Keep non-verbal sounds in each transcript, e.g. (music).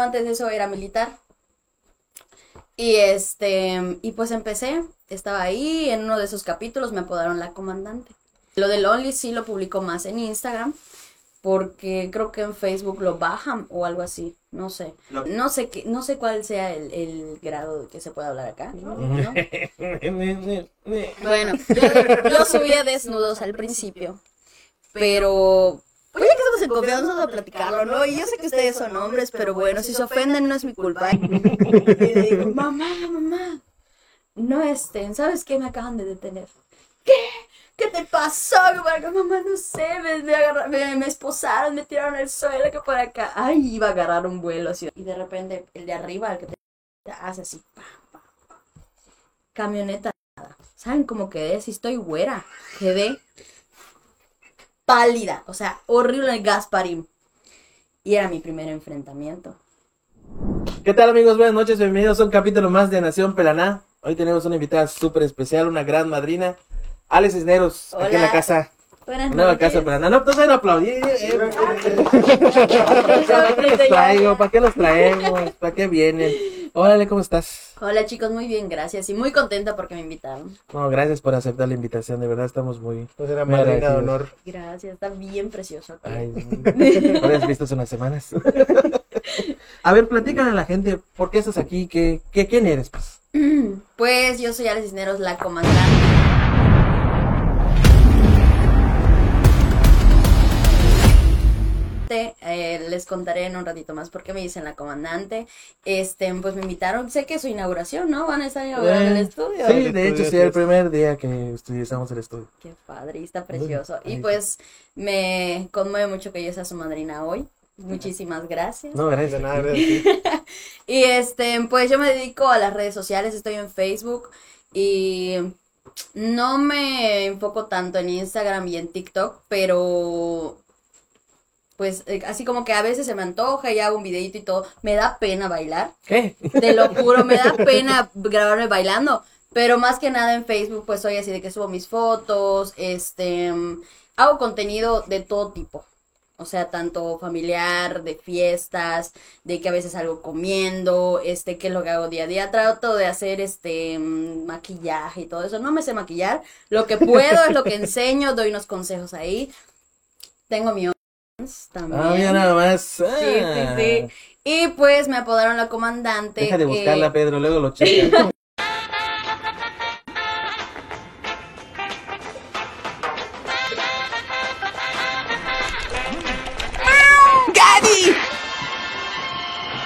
Antes de eso era militar. Y este, y pues empecé, estaba ahí, en uno de esos capítulos me apodaron la comandante. Lo del Only sí lo publico más en Instagram, porque creo que en Facebook lo bajan o algo así, no sé. No sé qué, no sé cuál sea el, el grado que se puede hablar acá. ¿no? ¿No? (laughs) Bueno, yo, yo subía desnudos al principio, pero pues que estamos en confianza, platicarlo, ¿no? Y yo sé que ustedes son hombres, pero bueno, si se ofenden no es mi culpa. (laughs) Y digo, mamá, mamá, no estén, ¿sabes qué? Me acaban de detener. ¿Qué? ¿Qué te pasó? Mamá, no sé, me, me, me, esposaron, me tiraron al suelo, que por acá. Ay, iba a agarrar un vuelo así. Y de repente, el de arriba, el que te hace así, pa, pa, pa. Camioneta. ¿Saben cómo quedé? Si estoy güera. Quedé pálida, o sea, horrible el Gasparín. Y era mi primer enfrentamiento. ¿Qué tal amigos? Buenas noches, bienvenidos a un capítulo más de Nación Pelaná. Hoy tenemos una invitada súper especial, una gran madrina, Alex Cisneros, aquí en la Hola. casa, Buenas nueva noches. casa Pelaná. No, pues no aplaudir. eh, eh, ¿Para qué los traigo? ¿Para qué los traemos? ¿Para qué vienen? Órale, ¿cómo estás? Hola chicos, muy bien, gracias. Y muy contenta porque me invitaron. No, gracias por aceptar la invitación, de verdad estamos muy... Pues era Muy madrina de agradecidos. honor. Gracias, está bien precioso. Ay, (laughs) habías visto hace unas semanas. A ver, platícale a la gente, ¿por qué estás aquí? ¿Qué, qué, ¿Quién eres? Pues? (clears throat) Pues yo soy Alex Cisneros, la comandante. Eh, les contaré en un ratito más por qué me dicen la comandante. Este, pues me invitaron, sé que es su inauguración, ¿no? Van a estar inaugurando el Eh, estudio. Sí, El de hecho, sí, el primer día que utilizamos el estudio. Qué padre, y está precioso. Y pues me conmueve mucho que yo sea su madrina hoy. Muchísimas gracias. No, gracias. De nada, gracias. a ti. (laughs) (laughs) Y este, pues yo me dedico a las redes sociales, estoy en Facebook y no me enfoco tanto en Instagram y en TikTok, pero pues eh, así como que a veces se me antoja y hago un videito y todo, me da pena bailar, ¿Qué? te lo juro, me da (laughs) pena grabarme bailando, pero más que nada en Facebook pues soy así de que subo mis fotos, este, hago contenido de todo tipo. O sea, tanto familiar, de fiestas, de que a veces salgo comiendo, este, que es lo que hago día a día. Trato de hacer este maquillaje y todo eso. No me sé maquillar. Lo que puedo es lo que (laughs) enseño, doy unos consejos ahí. Tengo mi también. Ah, mira nada más. Sí, sí, sí. Y pues me apodaron la comandante. Deja de buscarla, eh, Pedro, luego lo checa. (laughs)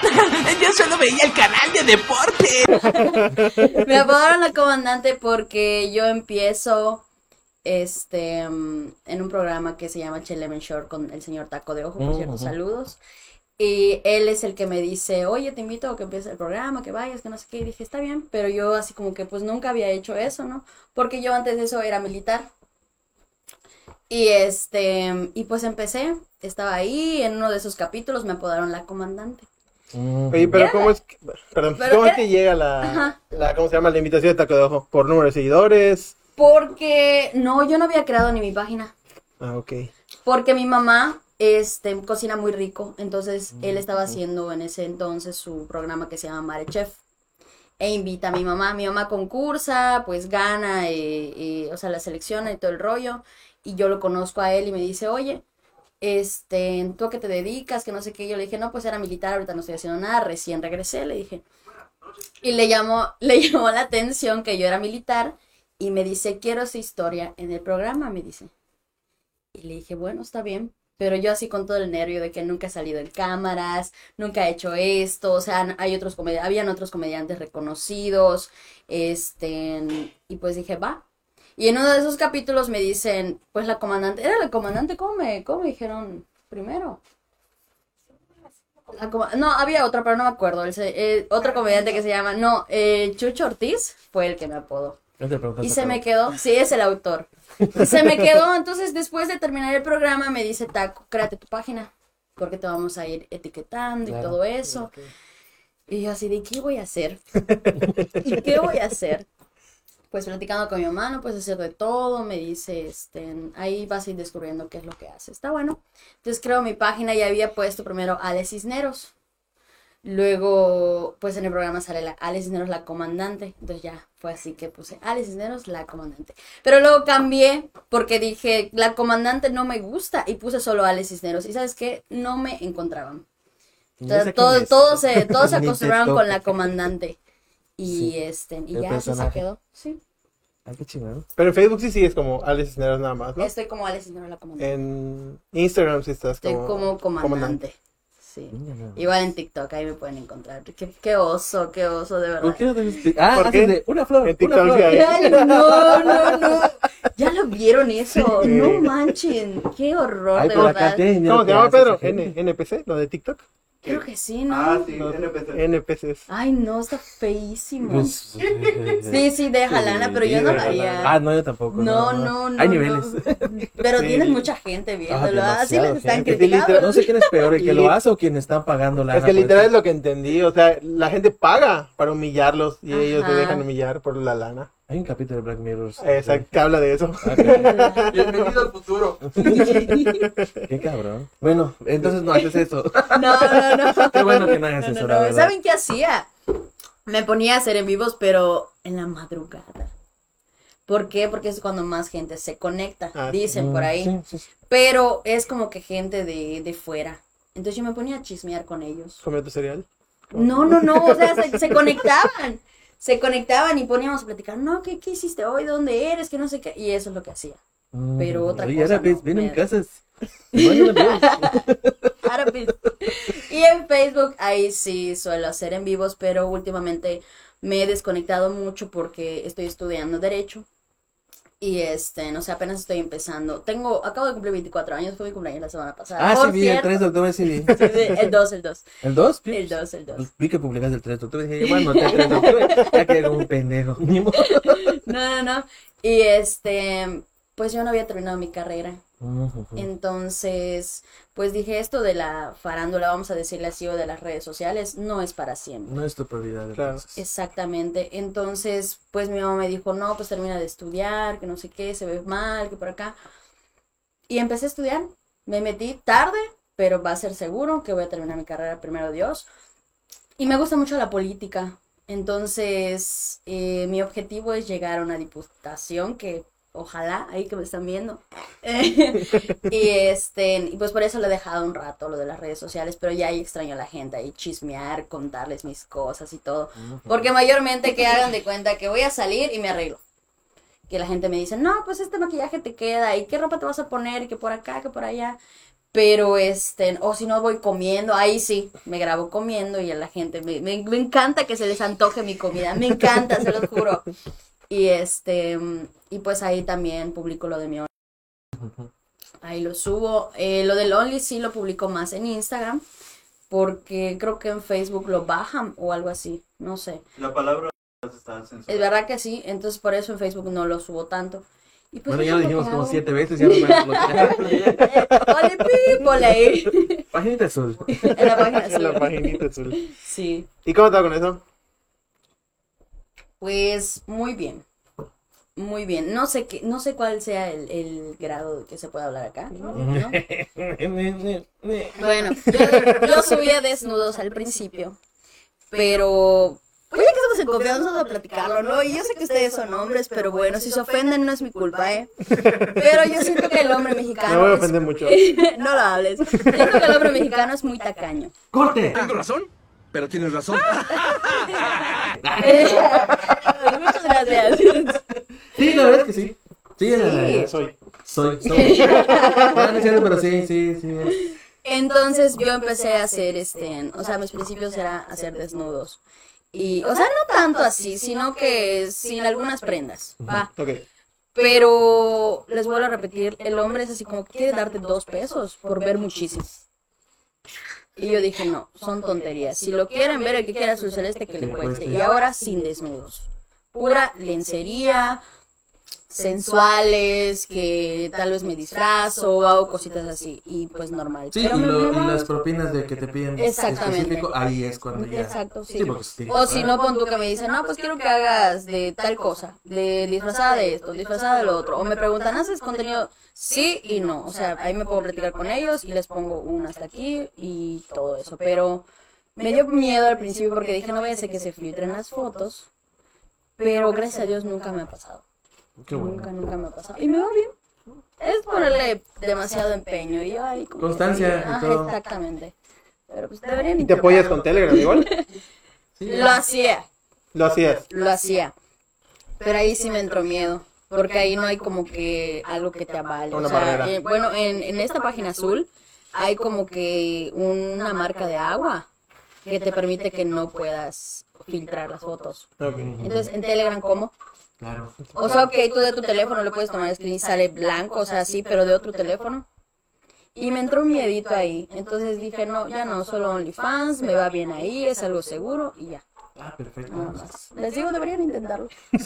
(laughs) Yo solo veía el canal de deporte. (laughs) Me apodaron la comandante porque yo empiezo este mm, en un programa que se llama Chelemen Shore con el señor Taco de Ojo, por cierto, Ujú. saludos. Y él es el que me dice, oye, te invito a que empieces el programa, que vayas, que no sé qué. Y dije, está bien, pero yo así como que pues nunca había hecho eso, ¿no? Porque yo antes de eso era militar. Y este, y pues empecé, estaba ahí, en uno de esos capítulos me apodaron la comandante. Mm. Oye, pero ¿cómo es que, perdón, Pero ¿cómo es que llega la, la, ¿cómo se llama? La invitación de Taco de Ojo? ¿Por número de seguidores? Porque, no, yo no había creado ni mi página. Ah, ok. Porque mi mamá este, cocina muy rico, entonces él estaba haciendo en ese entonces su programa que se llama Mare Chef. E invita a mi mamá, mi mamá concursa, pues gana, eh, eh, o sea, la selecciona y todo el rollo. Y yo lo conozco a él y me dice, oye, este, ¿tú a qué te dedicas? Que no sé qué. Yo le dije, no, pues era militar, ahorita no estoy haciendo nada, recién regresé, le dije. Y le llamó, (laughs) le llamó la atención que yo era militar y me dice, quiero esa historia en el programa, me dice. Y le dije, bueno, está bien. Pero yo así con todo el nervio de que nunca he salido en cámaras, nunca he hecho esto, o sea, hay otros comedi- habían otros comediantes reconocidos, este, y pues dije, va. Y en uno de esos capítulos me dicen, pues la comandante, ¿era la comandante? ¿Cómo me, cómo me dijeron primero? No, había otra, pero no me acuerdo. el eh, otro comediante que se llama, no, eh, Chucho Ortiz fue el que me apodó. No te preguntas Y se me quedó, sí, es el autor. Y se me quedó, entonces después de terminar el programa me dice, Taco, créate tu página, porque te vamos a ir etiquetando y Claro. todo eso. Y yo así de, ¿qué voy a hacer? (laughs) ¿Y qué voy a hacer? Pues platicando con mi mamá, no puedes hacer de todo, me dice, este, ahí vas a ir descubriendo qué es lo que hace. Está bueno. Entonces creo mi página y había puesto primero Ale Cisneros. Luego, pues en el programa sale la Ale Cisneros, la comandante. Entonces ya fue así que puse Ale Cisneros, la comandante. Pero luego cambié porque dije, la comandante no me gusta y puse solo Ale Cisneros. Y sabes qué, no me encontraban. Entonces, todos, es. todos se, todos se (laughs) acostumbraron con la comandante. Y Sí, este, y ya así se personaje. quedó. Sí. Ay, qué chingón. Pero en Facebook sí sigues como Alex Cisneros nada más, ¿no? Estoy como Ale Cisneros, la comandante. En Instagram sí estás Estoy como, como comandante. Sí. Igual en TikTok, ahí me pueden encontrar. Qué, qué oso, qué oso, de verdad. ¿Por qué no te? Ah, ¿Por qué? de una flor. En una TikTok flor. sí hay. Ay, no, no, no. Ya lo vieron eso. No manchen. Qué horror, Ay, de verdad. acá. ¿Cómo lo se que llama hace Pedro? N, NPC, lo de TikTok. Creo que sí, ¿no? Ah, sí, Los NPC. NPCs. Ay, no, está feísimo. Sí, sí, deja lana, pero yo no lo haría. Ah, no, yo tampoco. No, no, no. Hay no. niveles. Pero Sí. tienes mucha gente viéndolo. Ah, Así les están gente. criticando. No sé quién es peor, el que lo hace o quien está pagando la Es que literal es lo que entendí. O sea, la gente paga para humillarlos y ellos se Ajá. dejan humillar por la lana. Hay un capítulo de Black Mirror. Exacto, que habla de eso. Ah, ok. (laughs) Bienvenido al futuro. (laughs) Qué cabrón. Bueno, entonces no haces eso. No, no, no. (laughs) Qué bueno que no hagas No, no, eso, no. la verdad. ¿Saben qué hacía? Me ponía a hacer en vivos, pero en la madrugada. ¿Por qué? Porque es cuando más gente se conecta, Ah, sí. dicen por ahí. Mm, Sí, sí, sí. Pero es como que gente de, de fuera. Entonces yo me ponía a chismear con ellos. Comió tu cereal. No, no, no, o sea, se, se conectaban. Se conectaban y poníamos a platicar, no, ¿qué, ¿qué hiciste hoy? ¿Dónde eres? Que no sé qué. Y eso es lo que hacía. Pero otra Oye, cosa árabes, no, ven a mi me- casa. Bueno, no, Árabes. Y en Facebook, ahí sí suelo hacer en vivos, pero últimamente me he desconectado mucho porque estoy estudiando Derecho. Y este, no sé, apenas estoy empezando. Tengo, acabo de cumplir 24 años, fue mi cumpleaños la semana pasada. Ah, Por sí, vi el cierto. 3 de octubre, sí vi. (laughs) Sí, sí, el 2, el 2. ¿El 2? El 2, el 2. Vi que publicaste el 3 de octubre. Dije, bueno, el 3 de octubre. (laughs) Ya quedé como un pendejo. No, no, no. Y este, pues yo no había terminado mi carrera. Entonces, pues dije esto de la farándula, vamos a decirle así, o de las redes sociales, no es para siempre. No es tu prioridad. Claro. Exactamente. Entonces, pues mi mamá me dijo, no, pues termina de estudiar, que no sé qué, se ve mal, que por acá. Y empecé a estudiar. Me metí tarde, pero va a ser seguro que voy a terminar mi carrera, primero Dios. Y me gusta mucho la política. Entonces, eh, mi objetivo es llegar a una diputación que ojalá, ahí que me están viendo. (laughs) y este, y pues por eso lo he dejado un rato, lo de las redes sociales, pero ya ahí extraño a la gente, ahí chismear, contarles mis cosas y todo. Porque mayormente que hagan de cuenta que voy a salir y me arreglo. Que la gente me dice, no, pues este maquillaje te queda, y qué ropa te vas a poner, y que por acá, que por allá. Pero este, o si no voy comiendo, ahí sí, me grabo comiendo y a la gente, me, me, me encanta que se les antoje mi comida, me encanta, se los juro. Y este, y pues ahí también publico lo de mi Ahí lo subo. Eh, lo del Only sí lo publico más en Instagram. Porque creo que en Facebook lo bajan o algo así. No sé. La palabra está censurada. Es verdad que sí. Entonces por eso en Facebook no lo subo tanto. Y pues Bueno, ya lo dijimos como siete veces. Ya no me acuerdo. (laughs) Eh, Ole people ahí. Paginita azul. En la página En la azul. paginita azul. Sí. ¿Y cómo te va con eso? Pues muy bien. Muy bien. No sé qué, no sé cuál sea el, el grado que se puede hablar acá. ¿no? (laughs) Bueno, yo, yo subía desnudos al principio, pero pues ya que estamos en confianza vamos a platicarlo, ¿no? Y yo sé que ustedes son hombres, pero bueno, si se ofenden no es mi culpa, ¿eh? Pero yo siento que el hombre Me mexicano voy a es- ofender mucho. (laughs) no lo hables. Siento que el hombre mexicano es muy tacaño. ¡Corte! Tengo razón, pero tienes razón. Muchas (laughs) gracias. Sí, la verdad es que sí. Sí, la- Eh, Soy. soy. soy. No, (laughs) no es cierto, pero sí, sí, sí. Entonces yo empecé a hacer este, o sea, mis principios era hacer desnudos. Y, o sea, no tanto así, sino que sin algunas prendas, va. Ok. Pero les vuelvo a repetir, el hombre es así como que quiere darte dos pesos por ver muchísimo. Y yo dije, no, son tonterías. Si lo quieren ver, el que quiera su celeste, que le cueste. Y ahora sin desnudos. Pura lencería, sensuales, que tal vez me disfrazo o hago cositas así. Y pues normal. Sí, Pero y, lo- las propinas de que te piden Exactamente. específico, ahí es cuando ya. Exacto, sí. O si no, pon tú que me dicen, no, pues quiero que hagas de tal cosa, de disfrazada de esto, disfrazada de lo otro. O me preguntan, ¿haces contenido? Sí y no. O sea, ahí me puedo platicar con ellos y les pongo un hasta aquí y todo eso. Pero Me dio miedo al principio porque dije, no voy a hacer que se filtren las fotos. Pero gracias a Dios nunca me ha pasado. Qué bueno. Nunca, nunca me ha pasado. Y me va bien. Es ponerle demasiado empeño. Y yo ahí como que- Constancia y todo. exactamente. Pero pues deberían ¿Y te apoyas con. Telegram igual? (laughs) Lo hacía, Lo hacías. lo hacía. Pero ahí sí me entró miedo. Porque ahí no hay como que algo que te avale. Una o sea, barrera. eh, bueno, en, en esta página azul hay como que una marca de agua que te permite que no puedas filtrar las fotos. Ok. Entonces, en Telegram, ¿cómo? Claro. O sea, ok, tú de tu teléfono le puedes tomar screen, sale blanco, o sea, sí, pero de otro teléfono. Y me entró un miedito ahí. Entonces dije, no, ya no, solo OnlyFans, me va bien ahí, es algo seguro y ya, Ah, perfecto. nada más. Les digo, deberían intentarlo. (laughs) ¿Mis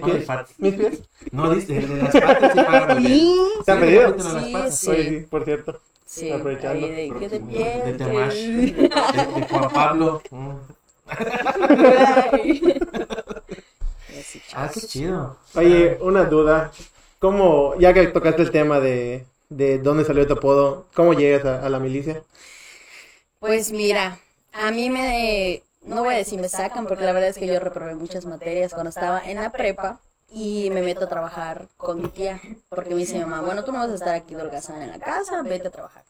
pies? ¿Mis pies? No, dice, de las patas sí pagan bien. ¿Se han pedido? de las Sí, patas. sí. Oye, sí, por cierto. Sí, Aprovechando. ahí de, que de De piel, Temash, que- de, de Juan Pablo. (laughs) Ah, qué chido. Oye, una duda. ¿Cómo, ya que tocaste el tema de, de dónde salió tu apodo, cómo llegas a, a la milicia? Pues mira, a mí me, no voy a decir me sacan, porque la verdad es que yo reprobé muchas materias cuando estaba en la prepa y me meto a trabajar con mi tía, porque me dice mi mamá, bueno, tú no vas a estar aquí holgazana en la casa, vete a trabajar.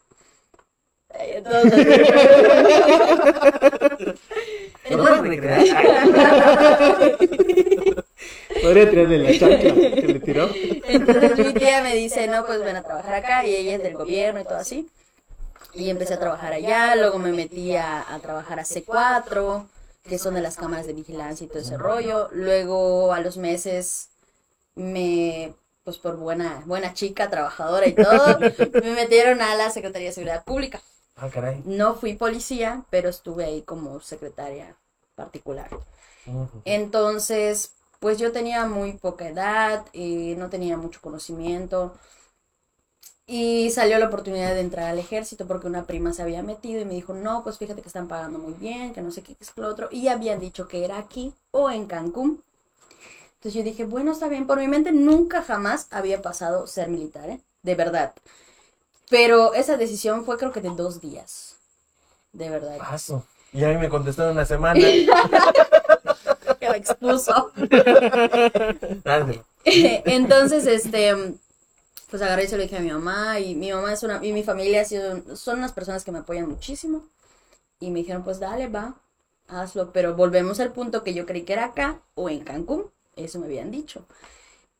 Entonces, (laughs) (laughs) (laughs) Podría tirarle la chancla que le tiró. entonces mi tía me dice, no, pues ven a trabajar acá, y ella es del gobierno y todo así. Y empecé a trabajar allá, luego me metí a, a trabajar a C4, que son de las cámaras de vigilancia y todo ese rollo. Luego a los meses me, pues por buena, buena chica, trabajadora y todo, (laughs) me metieron a la Secretaría de Seguridad Pública. Ah, caray. No fui policía, pero estuve ahí como secretaria particular. Ujú. Entonces, pues yo tenía muy poca edad y no tenía mucho conocimiento. Y salió la oportunidad de entrar al ejército porque una prima se había metido y me dijo, no, pues fíjate que están pagando muy bien, que no sé qué, es lo otro. Y habían dicho que era aquí o en Cancún. Entonces yo dije, bueno, está bien. Por mi mente nunca jamás había pasado ser militar, ¿eh? De verdad. Pero esa decisión fue creo que de dos días. De verdad. Paso. Y a mí me contestó en una semana. (laughs) Que me expuso. (laughs) (laughs) Entonces, este, pues agarré y se lo dije a mi mamá y mi mamá es una, y mi familia ha sido, son unas personas que me apoyan muchísimo y me dijeron, pues dale, va, hazlo, pero volvemos al punto que yo creí que era acá o en Cancún, eso me habían dicho.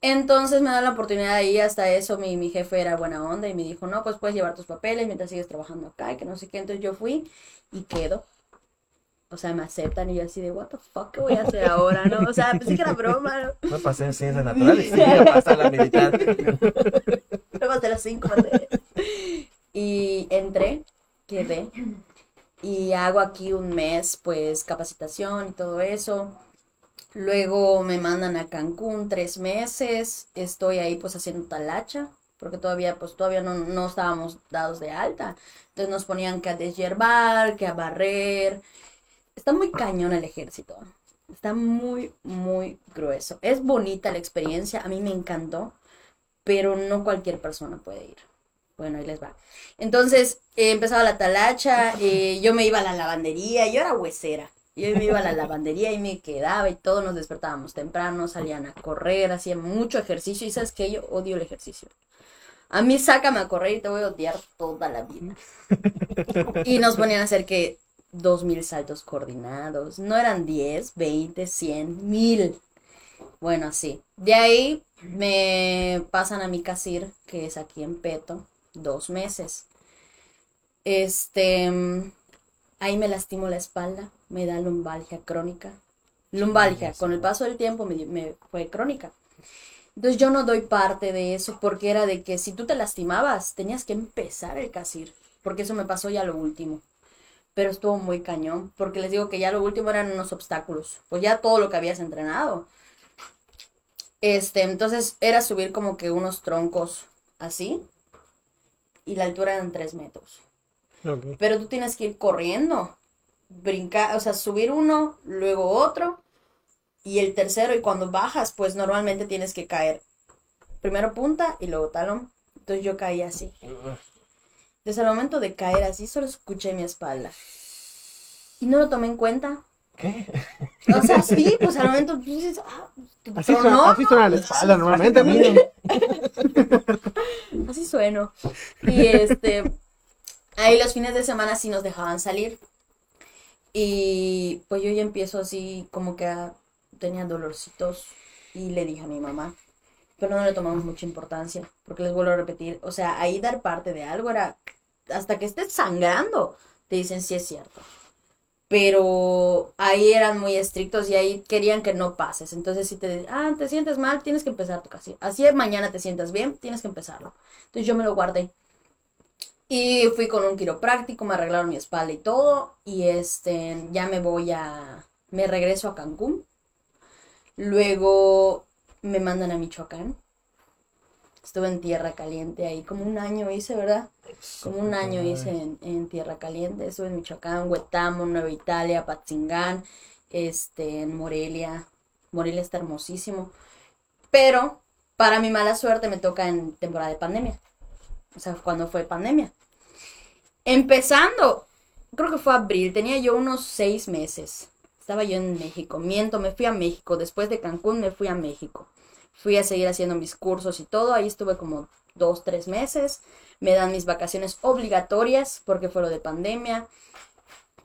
Entonces me da la oportunidad de ir hasta eso, mi, mi jefe era buena onda y me dijo, no, pues puedes llevar tus papeles mientras sigues trabajando acá y que no sé qué, entonces yo fui y quedo. O sea, me aceptan y yo así de, what the fuck, ¿qué voy a hacer ahora? ¿No? O sea, pensé que era broma, ¿no? (laughs) No pasé en ciencias naturales. Sí, ya pasa la militar. Pruebas de las cinco materias. Y entré, quedé. Y hago aquí un mes, pues, capacitación y todo eso. Luego me mandan a Cancún tres meses. Estoy ahí, pues, haciendo talacha. Porque todavía, pues, todavía no, no estábamos dados de alta. Entonces nos ponían que a deshiervar, que a barrer. Está muy cañón el ejército. Está muy, muy grueso. Es bonita la experiencia. A mí me encantó pero no cualquier persona puede ir. Bueno, ahí les va. Entonces, eh, empezaba la talacha, eh, yo me iba a la lavandería, yo era huesera. Yo me iba a la lavandería y me quedaba y todos nos despertábamos temprano, salían a correr, hacían mucho ejercicio y sabes que yo odio el ejercicio. A mí sácame a correr y te voy a odiar toda la vida. Y nos ponían a hacer que dos mil saltos coordinados. No eran 10, 20, 100, mil. Bueno, así. De ahí me pasan a mi casir, que es aquí en Peto, dos meses. Este, ahí me lastimo la espalda, me da lumbalgia crónica. Lumbalgia, con el paso del tiempo me, me fue crónica. Entonces yo no doy parte de eso porque era de que si tú te lastimabas tenías que empezar el casir, porque eso me pasó ya lo último. Pero estuvo muy cañón, porque les digo que ya lo último eran unos obstáculos, pues ya todo lo que habías entrenado. Este, entonces era subir como que unos troncos así y la altura eran tres metros. Pero tú tienes que ir corriendo, brincar, o sea, subir uno, luego otro y el tercero y cuando bajas, pues normalmente tienes que caer primero punta y luego talón. Entonces yo caí así. Entonces al momento de caer así, solo escuché mi espalda. Y no lo tomé en cuenta. ¿Qué? O sea, sí, pues al momento tú dices, ah, Así pero suena, no, así suena la espalda normalmente. amigo. (laughs) así sueno. Y este, ahí los fines de semana sí nos dejaban salir. Y pues yo ya empiezo así, como que a- tenía dolorcitos. Y le dije a mi mamá, pero no le tomamos mucha importancia, porque les vuelvo a repetir, o sea, ahí dar parte de algo era, hasta que estés sangrando, te dicen sí es cierto. Pero ahí eran muy estrictos y ahí querían que no pases. Entonces, si te ah, te sientes mal, tienes que empezar tu casi. Así mañana te sientas bien, tienes que empezarlo. Entonces yo me lo guardé. Y fui con un quiropráctico, me arreglaron mi espalda y todo. Y este, ya me voy a, me regreso a Cancún. Luego me mandan a Michoacán. Estuve en Tierra Caliente ahí, como un año hice, ¿verdad? Como un año hice en, en Tierra Caliente. Estuve en Michoacán, Huetamo, Nueva Italia, Patzingán, este, en Morelia. Morelia está hermosísimo. Pero, para mi mala suerte, me toca en temporada de pandemia. O sea, cuando fue pandemia. Empezando, creo que fue abril, tenía yo unos seis meses. Estaba yo en México. Miento, me fui a México. Después de Cancún me fui a México. Fui a seguir haciendo mis cursos y todo. Ahí estuve como dos, tres meses. Me dan mis vacaciones obligatorias porque fue lo de pandemia.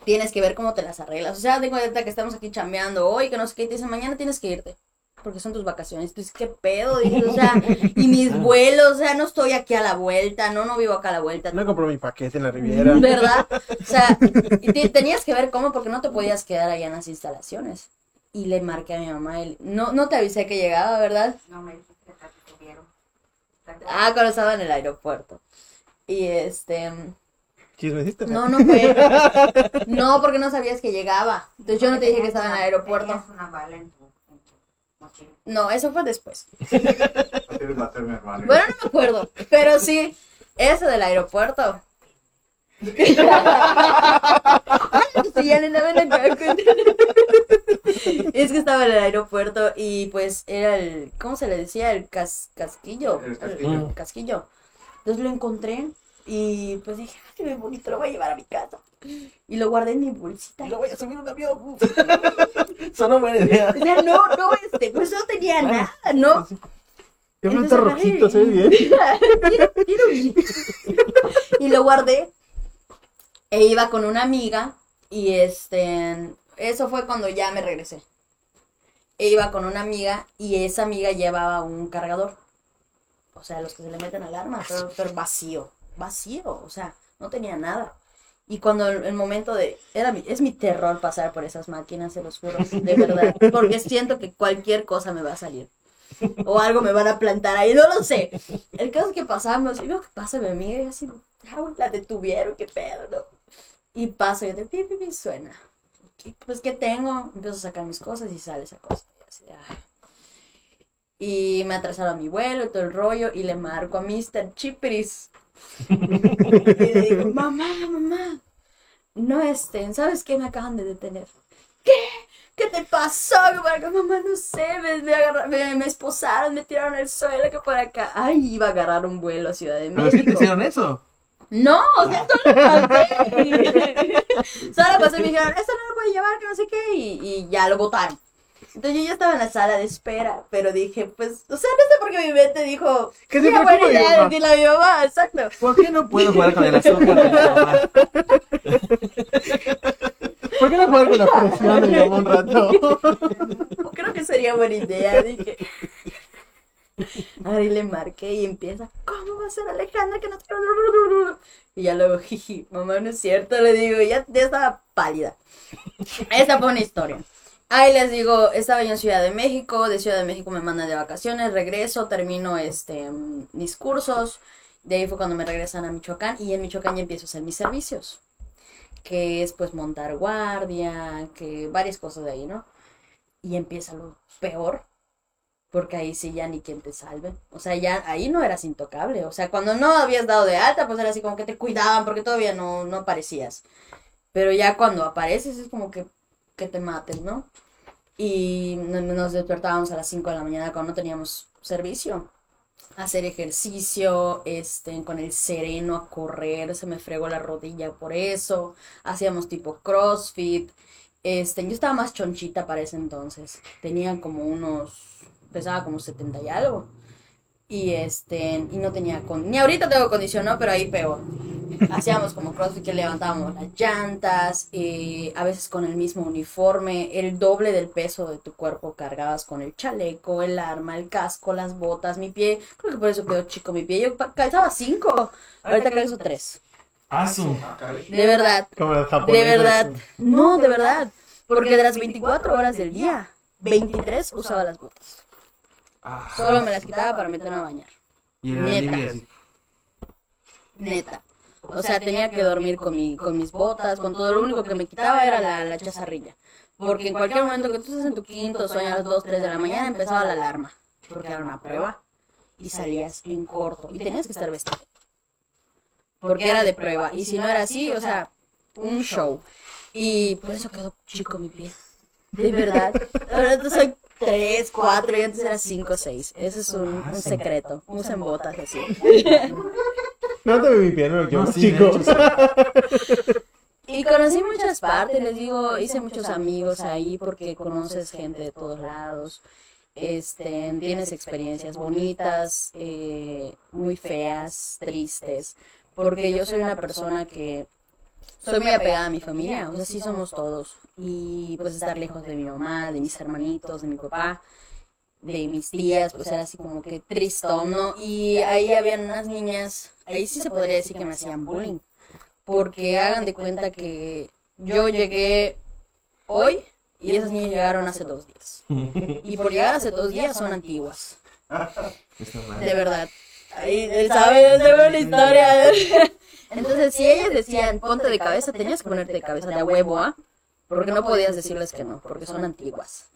Tienes que ver cómo te las arreglas. O sea, tengo ahorita que estamos aquí chambeando hoy, que no sé qué, te dicen mañana tienes que irte. Porque son tus vacaciones. Tú dices, ¿qué pedo? Dices, o sea, y mis (laughs) vuelos, o sea, no estoy aquí a la vuelta, no, no vivo acá a la vuelta. No compró mi paquete en la Riviera. (laughs) ¿Verdad? O sea, y te- tenías que ver cómo, porque no te podías quedar allá en las instalaciones. Y le marqué a mi mamá, y- no, no te avisé que llegaba, ¿verdad? No me dijiste que te tuvieron. Ah, cuando estaba en el aeropuerto. Y este, Chismeciste. no, no fue. (laughs) No, porque no sabías que llegaba. Entonces yo no te dije que estaba en el aeropuerto. Una bala en tu, en tu mochila. No, eso fue después. (laughs) Bueno, no me acuerdo, pero sí, eso del (laughs) aeropuerto. Es que estaba en el aeropuerto y pues era el, ¿cómo se le decía? El cas- casquillo. El casquillo. El casquillo. Entonces lo encontré y pues dije, ay, qué bonito, lo voy a llevar a mi casa. Y lo guardé en mi bolsita. No voy a subir un avión. (laughs) Sonó buena idea. O sea, no, no, este, pues no tenía nada, ¿no? Entonces planta agarré rojito, se ve bien. (laughs) Y lo guardé. E iba con una amiga. Y este. Eso fue cuando ya me regresé. E iba con una amiga. Y esa amiga llevaba un cargador. O sea, los que se le meten alarma. Pero, pero vacío. Vacío. O sea, no tenía nada. Y cuando el, momento de. Era mi- es mi terror pasar por esas máquinas, se los juro. De verdad. Porque siento que cualquier cosa me va a salir o algo me van a plantar ahí, no lo sé. El caso es que pasamos, y veo que pasa mi amiga y así, ah, la detuvieron, qué pedo. Y paso y de pi, pi, pi, suena. Pues, ¿qué tengo? Empiezo a sacar mis cosas y sale esa cosa. Y, así, ah. Y me atrasaron mi vuelo y todo el rollo y le marco a Mr. Chipris. Y le digo, mamá, mamá, no estén, ¿sabes qué? Me acaban de detener. ¿Qué? ¿Qué te pasó? Que por acá, mamá, no sé, me, me, agarra- me, me esposaron, me tiraron al suelo, que por acá. Ay, iba a agarrar un vuelo a Ciudad de ¿Pero es que te México. hicieron eso? No, o sea, (laughs) solo pasé. solo pasé y me dijeron, esto no lo puede llevar, que no sé qué, y, y ya lo botaron. Entonces yo ya estaba en la sala de espera, pero dije, pues, o sea, no sé por qué mi mente dijo, Que qué se buena idea mamá". decirle a mi mamá, exacto. ¿Por qué no puedo jugar con el azúcar de mi mamá? ¿Por qué no jugar con la presión de mi mamá un rato? Creo que sería buena idea, dije. Y le marqué y empieza, ¿cómo va a ser Alejandra que no te... Y ya luego, jiji, mamá, no es cierto, le digo, ya, ya estaba pálida. Esta fue una historia. Ahí les digo, estaba yo en Ciudad de México, de Ciudad de México me mandan de vacaciones, regreso, termino este mis cursos, de ahí fue cuando me regresan a Michoacán y en Michoacán ya empiezo a hacer mis servicios, que es pues montar guardia, que varias cosas de ahí, ¿no? Y empieza lo peor, porque ahí sí ya ni quien te salve. O sea, ya ahí no eras intocable. O sea, cuando no habías dado de alta, pues era así como que te cuidaban porque todavía no, no aparecías. Pero ya cuando apareces es como que, que te maten, ¿no? Y no- nos despertábamos a las 5 de la mañana cuando no teníamos servicio. hacer ejercicio, este, con el sereno a correr, se me fregó la rodilla por eso, hacíamos tipo CrossFit, este, yo estaba más chonchita para ese entonces, tenía como unos, pesaba como 70 y algo, y este, y no tenía, con, ni ahorita tengo condición, ¿no? Pero ahí peor. Hacíamos como CrossFit que levantábamos las llantas, eh, a veces con el mismo uniforme, el doble del peso de tu cuerpo cargabas con el chaleco, el arma, el casco, las botas, mi pie. Creo que por eso quedó chico mi pie. Yo calzaba cinco, ahorita calzo tres. Asu. De verdad, de verdad. No, de verdad. Porque de las 24 horas del día, 23 usaba las botas. Ah, Solo me las quitaba para meterme a bañar. y era Neta. Neta. O sea, tenía que dormir con, mi, con mis botas, con todo. Lo único que me quitaba era la, la chazarrilla. Porque en cualquier momento que tú estés en tu quinto sueño a las 2, 3 de la mañana, empezaba la alarma. Porque era una prueba. Y salías en corto. Y tenías que estar vestido. Porque era de prueba. Y si no era así, o sea, un show. Y por eso quedó chico mi pie. De verdad. Ahora soy 3, 4 y antes era 5, 6. Ese es un, un secreto. Usen botas así. (laughs) No te mi pie, no lo quiero, No, sí, chico. hecho, sí. (laughs) Y conocí muchas partes, les digo, hice muchos amigos ahí porque conoces gente de todos lados. Este, tienes experiencias bonitas, eh, muy feas, tristes, porque yo soy una persona que soy muy apegada a mi familia, o sea, sí somos todos. Y pues estar lejos de mi mamá, de mis hermanitos, de mi papá, de mis tías, pues era así como que tristón, ¿no? Y ahí habían unas niñas, ahí sí se podría decir que me hacían bullying porque hagan de cuenta que yo llegué hoy y esas niñas llegaron hace dos días. (laughs) Y por llegar hace dos días son antiguas, de verdad. Ahí, él sabe, de una historia. (laughs) Entonces, si ellas decían ponte de cabeza, tenías que ponerte de cabeza de a huevo, ¿ah? Porque no podías decirles que no, porque son antiguas.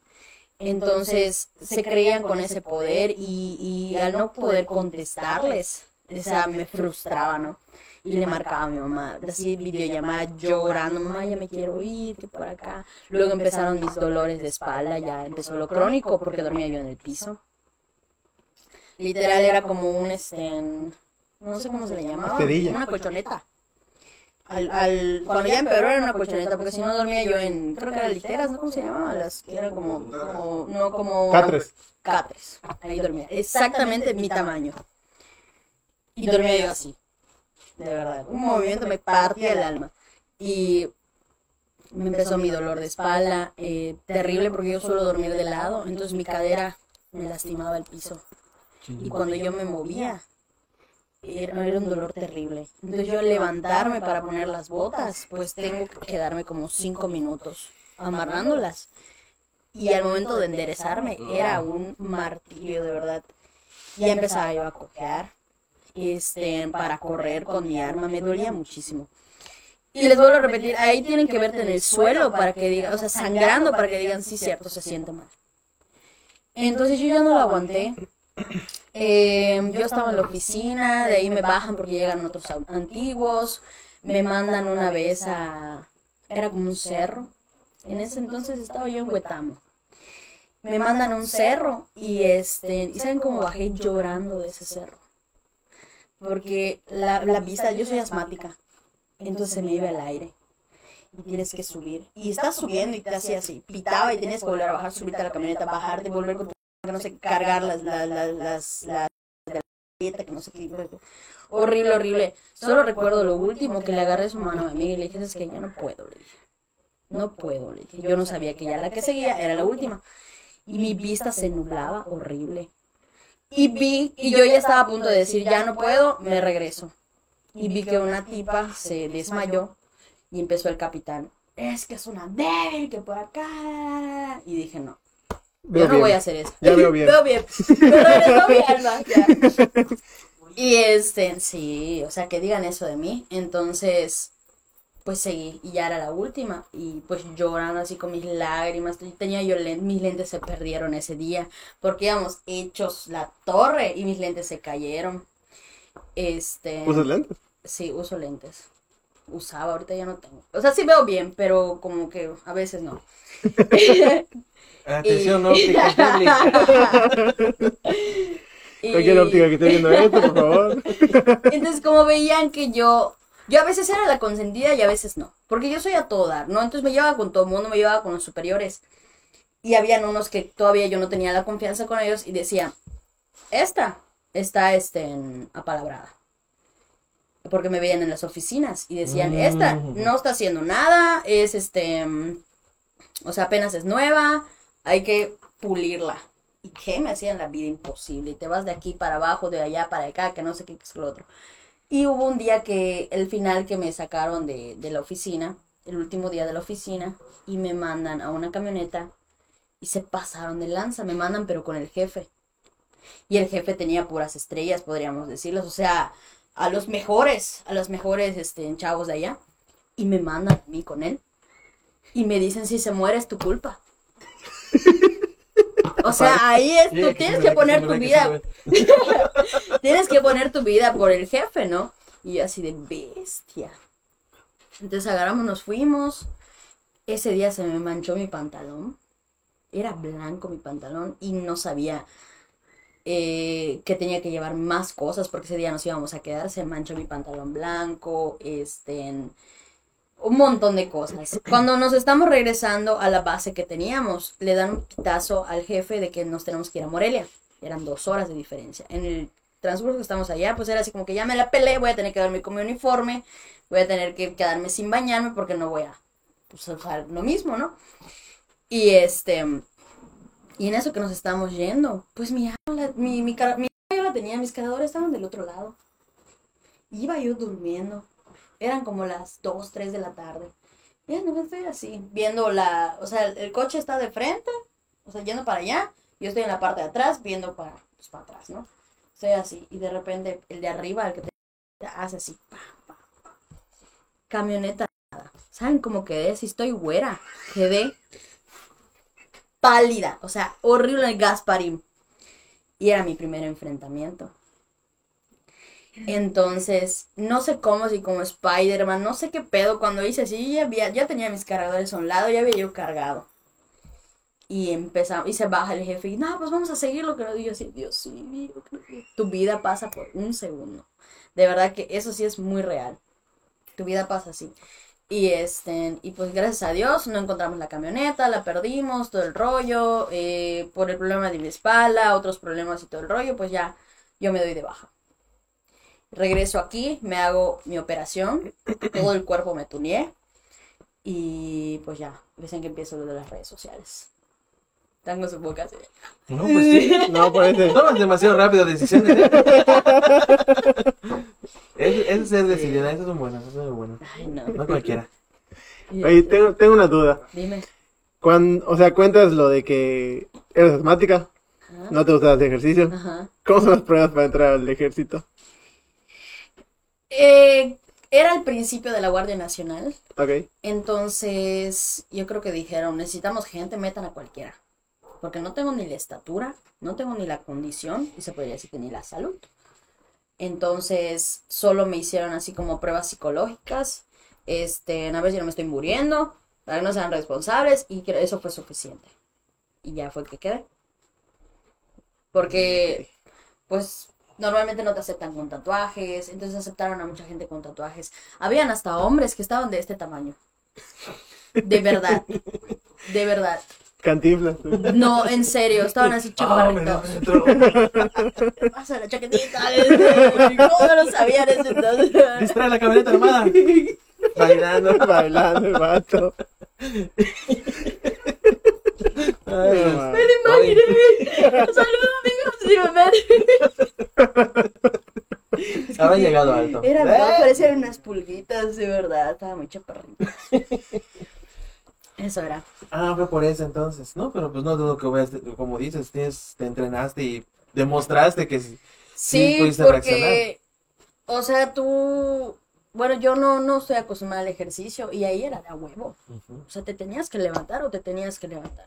Entonces, se creían con ese poder y, y al no poder contestarles, o sea, me frustraba, ¿no? Y le marcaba a mi mamá, así videollamada llorando, mamá, ya me quiero ir, que por acá. Luego empezaron mis dolores de espalda, ya empezó lo crónico porque dormía yo en el piso. Literal era como un, este, no sé cómo se le llamaba, Esterilla. una colchoneta. Al, al, cuando ya empeoró era una colchoneta, porque si no dormía yo en, creo que eran ligeras, ¿no? ¿Cómo se llamaban? Las que eran como, como no como... Catres. Catres. Ahí dormía. Exactamente mi tamaño. Y dormía yo así. De verdad. Un movimiento me partía el alma. Y me empezó mi dolor de espalda. eh, terrible porque yo suelo dormir de lado. Entonces mi cadera me lastimaba el piso. Y cuando yo me movía, era, un dolor terrible. Entonces yo levantarme para poner las botas, pues tengo que quedarme como cinco minutos amarrándolas. Y al momento de enderezarme era un martirio, de verdad. Ya empezaba yo a cojear, este, para correr con mi arma, me dolía muchísimo. Y les vuelvo a repetir, ahí tienen que verte en el suelo para que digan, o sea, sangrando para que digan, sí, cierto, se siente mal. Entonces yo ya no lo aguanté. Eh, yo estaba en la oficina, de ahí me bajan porque llegan otros antiguos, me mandan una vez a... Era como un cerro. En ese entonces estaba yo en Huetamo. Me mandan a un cerro y este, y saben cómo bajé llorando de ese cerro. Porque la, la vista, yo soy asmática, entonces se me iba el aire. Y tienes que subir. Y estás subiendo y te hacía así, pitaba y tenías que volver a bajar, subirte a la camioneta, bajarte, volver con tu que no sé, cargar las, las, las, las, las de la dieta, que no sé qué. Horrible, horrible. Solo recuerdo lo último que le agarré su mano a mí y le dije, es que ya no puedo, le dije. No puedo, le dije. Yo no sabía que ya la que seguía era la última. Y mi vista se nublaba horrible. Y vi, y yo ya estaba a punto de decir, ya no puedo, me regreso. Y vi que una tipa se desmayó y empezó el capitán. Es que es una débil, que por acá. Y dije, no, Veo yo no bien. voy a hacer eso. Ya veo (laughs) bien. Veo bien. Me regresó mi alma. ya. Y este, sí, o sea, que digan eso de mí. Entonces, pues seguí. Y ya era la última. Y pues llorando así con mis lágrimas. Tenía yo lentes, mis lentes se perdieron ese día. Porque íbamos hechos la torre y mis lentes se cayeron. Este. ¿Usas lentes? Sí, uso lentes. Usaba, ahorita ya no tengo. O sea, sí veo bien, pero como que a veces no. (laughs) Atención, óptica (laughs) pública. Y- Cualquier óptica que esté viendo esto, por favor. (laughs) Entonces, como veían que yo, yo a veces era la consentida y a veces no, porque yo soy a todo dar, ¿no? Entonces me llevaba con todo el mundo, me llevaba con los superiores. Y habían unos que todavía yo no tenía la confianza con ellos y decían, esta está este, en apalabrada. Porque me veían en las oficinas y decían, esta no está haciendo nada, es este, mm, o sea, apenas es nueva, hay que pulirla. ¿Y qué? Me hacían la vida imposible. Y te vas de aquí para abajo, de allá para acá, que no sé qué es lo otro. Y hubo un día que, el final que me sacaron de, de la oficina, el último día de la oficina, y me mandan a una camioneta y se pasaron de lanza, me mandan pero con el jefe. Y el jefe tenía puras estrellas, podríamos decirlos, o sea, a los mejores, a los mejores este, chavos de allá. Y me mandan a mí con él. Y me dicen, si se muere es tu culpa. (laughs) O sea, ahí es, tú tienes que poner tu vida, (laughs) tienes que poner tu vida por el jefe, ¿no? Y yo así de bestia. Entonces agarramos, nos fuimos. Ese día se me manchó mi pantalón. Era blanco mi pantalón y no sabía eh, que tenía que llevar más cosas porque ese día nos íbamos a quedar. Se manchó mi pantalón blanco, este, en- un montón de cosas. (clears throat) Cuando nos estamos regresando a la base que teníamos, le dan un pitazo al jefe de que nos tenemos que ir a Morelia. Eran dos horas de diferencia. En el transcurso que estamos allá, pues era así como que ya me la pelé, voy a tener que darme con mi uniforme, voy a tener que quedarme sin bañarme porque no voy a pues, usar lo mismo, ¿no? Y este, y en eso que nos estamos yendo, pues mi arma, la- mi, mi, cara- mi yo la tenía, mis cargadores estaban del otro lado. Iba yo durmiendo. Eran como las 2, 3 de la tarde. Ya no estoy así, viendo la, o sea, el, coche está de frente, o sea, yendo para allá, yo estoy en la parte de atrás, viendo para, pues, para atrás, ¿no? Estoy así, y de repente el de arriba, el que te hace así, pa, pa, camioneta. ¿saben cómo quedé? Si estoy güera, quedé pálida, o sea, horrible Gasparín. Y era mi primer enfrentamiento. Entonces, no sé cómo, si como Spider-Man, no sé qué pedo, cuando hice así, ya, había, tenía mis cargadores a un lado, ya había yo cargado. Y empezamos, y se baja el jefe, y no, pues vamos a seguir lo que nos digo así, Dios mío, tu vida pasa por un segundo. De verdad que eso sí es muy real. Tu vida pasa así. Y este, y pues gracias a Dios no encontramos la camioneta, la perdimos, todo el rollo, eh, por el problema de mi espalda, otros problemas y todo el rollo, pues ya yo me doy de baja. Regreso aquí, me hago mi operación, todo el cuerpo me tuneé y pues ya, dicen que empiezo lo de las redes sociales. Tengo su boca así. No, pues sí. No, parece. Tomas demasiado rápido decisiones. ¿eh? Es, es ser decidida, esas son buenas, esas son buenas. Ay, no. No cualquiera. Oye, tengo, tengo una duda. Dime. Cuando, o sea, cuentas lo de que eres asmática, Ajá. no te gusta hacer ejercicio. Ajá. ¿Cómo son las pruebas para entrar al ejército? Eh, era el principio de la Guardia Nacional. Ok. Entonces, yo creo que dijeron, necesitamos gente, metan a cualquiera. Porque no tengo ni la estatura, no tengo ni la condición, y se podría decir que ni la salud. Entonces, solo me hicieron así como pruebas psicológicas, este, a ver si no me estoy muriendo, para que no sean responsables, y que eso fue suficiente. Y ya fue que quedé. Porque, pues, normalmente no te aceptan con tatuajes, entonces aceptaron a mucha gente con tatuajes. Habían hasta hombres que estaban de este tamaño. De verdad. De verdad. Cantinflas. No, en serio, estaban así Ah, (laughs) me chaparritos. ¿Qué pasa la chaquetita? ¿Cómo no lo sabían ese entonces? Distrae la camioneta armada. Bailando. Bailando el vato. Ay, No, ma. Saludos, amigos. Sí, me Habían llegado alto. Era, Eh, parecían unas pulguitas, de verdad. Estaba muy chaparrito. Eso era. Ah, fue por eso entonces. No, pero pues no dudo que veas, como dices, tienes, te entrenaste y demostraste que sí. Sí, pudiste porque, o sea, tú, bueno, yo no, no estoy acostumbrada al ejercicio y ahí era de a huevo. O sea, te tenías que levantar o te tenías que levantar.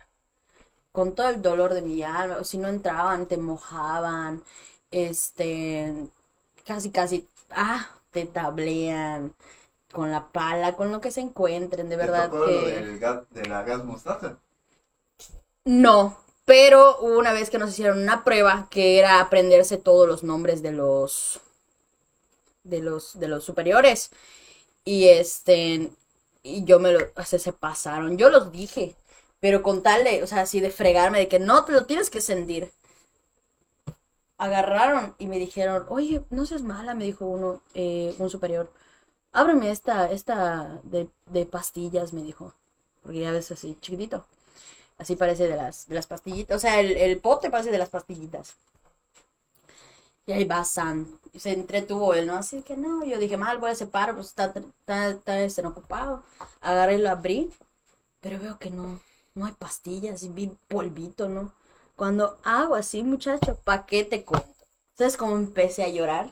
Con todo el dolor de mi alma, o si no entraban, te mojaban, este, casi, casi, ah, te tablean con la pala, con lo que se encuentren, de verdad ¿Te tocó lo que... del gas- de la gas mostaza? No, Pero hubo una vez que nos hicieron una prueba que era aprenderse todos los nombres de los de los de los superiores y este y yo me lo o sea, se pasaron. Yo los dije, pero con tal de, o sea, así de fregarme de que no te lo tienes que sentir. Agarraron y me dijeron, "Oye, no seas mala", me dijo uno, eh, un superior. Ábreme esta esta de, de pastillas, me dijo. Porque ya ves así chiquitito. Así parece de las, de las pastillitas. O sea, el, el pote parece de las pastillitas. Y ahí va San. Se entretuvo él, ¿no? Así que no, yo dije, mal, voy a separar, pues está, está, está este. Agarré y lo abrí, pero veo que no, no hay pastillas, y vi polvito, ¿no? Cuando hago así, muchacho, ¿pa' qué te cuento? ¿Sabes cómo empecé a llorar?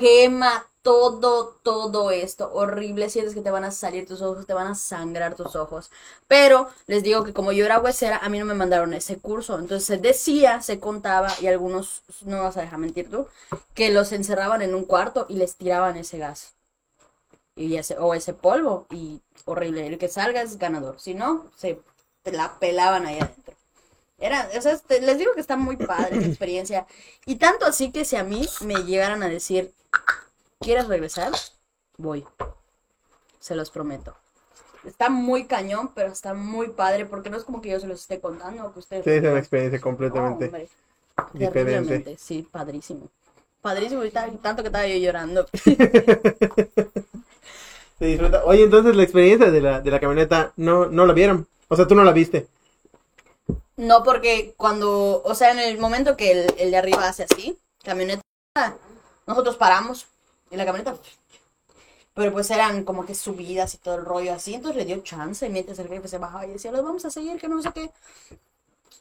Quema todo, todo esto. Horrible. Sientes que te van a salir tus ojos, te van a sangrar tus ojos. Pero les digo que como yo era huesera, a mí no me mandaron ese curso. Entonces se decía, se contaba, y algunos, no vas a dejar mentir tú, que los encerraban en un cuarto y les tiraban ese gas. Y ese, o ese polvo. Y horrible. El que salga es ganador. Si no, se la pelaban ahí adentro. Era, o sea, este, les digo que está muy padre esa experiencia. Y tanto así que si a mí me llegaran a decir, ¿quieres regresar? Voy. Se los prometo. Está muy cañón, pero está muy padre porque no es como que yo se los esté contando que ustedes... Sí, es una experiencia completamente diferente. Sí, padrísimo. Padrísimo, y tanto que estaba yo llorando. (laughs) Se disfruta. Oye, entonces la experiencia de la, de la camioneta no, no la vieron. O sea, tú no la viste. No, porque cuando, o sea, en el momento que el, el de arriba hace así, camioneta, nosotros paramos y la camioneta, pero pues eran como que subidas y todo el rollo así, entonces le dio chance mientras el jefe se bajaba y decía, los vamos a seguir, que no sé qué.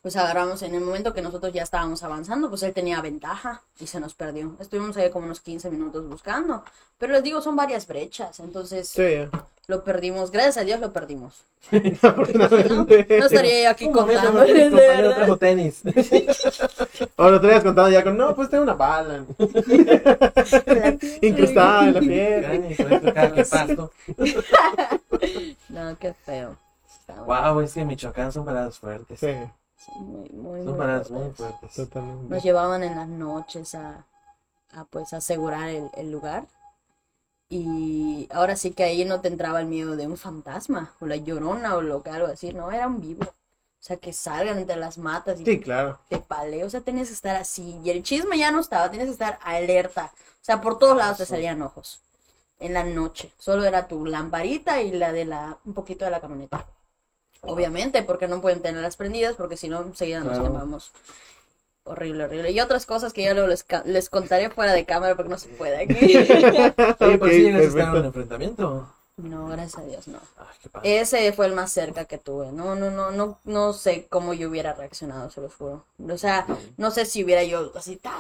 Pues agarramos en el momento que nosotros ya estábamos avanzando, pues él tenía ventaja y se nos perdió. Estuvimos ahí como unos 15 minutos buscando, pero les digo, son varias brechas, entonces Sí, lo perdimos, gracias a Dios lo perdimos. (laughs) afortunadamente. No estaría yo aquí de compañero trajo tenis. (laughs) O lo traías contando ya con, no, pues tengo una bala. (laughs) Incrustada en la piel. No, qué feo. Wow, es que en Michoacán son paradas fuertes. Sí, sí, muy, muy, muy muy fuertes. fuertes. totalmente. Nos llevaban en las noches a, a pues asegurar el, el lugar. Y ahora sí que ahí no te entraba el miedo de un fantasma, o la llorona, o lo que algo así, no, era un vivo. O sea, que salgan entre las matas y Sí, claro. te paleo, o sea, tenías que estar así. Y el chisme ya no estaba, tenías que estar alerta. O sea, por todos lados te salían ojos. En la noche. Solo era tu lamparita y la de la, un poquito de la camioneta. Obviamente, porque no pueden tenerlas prendidas, porque si no, enseguida nos Claro. quemamos. Horrible, horrible. Y otras cosas que yo luego les, ca- les contaré fuera de cámara porque no se puede aquí. (laughs) Oye, ¿por si en un enfrentamiento? No, gracias a Dios, no. Ay, qué padre. Ese fue el más cerca que tuve. No, no, no, no, no sé cómo yo hubiera reaccionado, se lo juro. O sea, no sé si hubiera yo así, ta,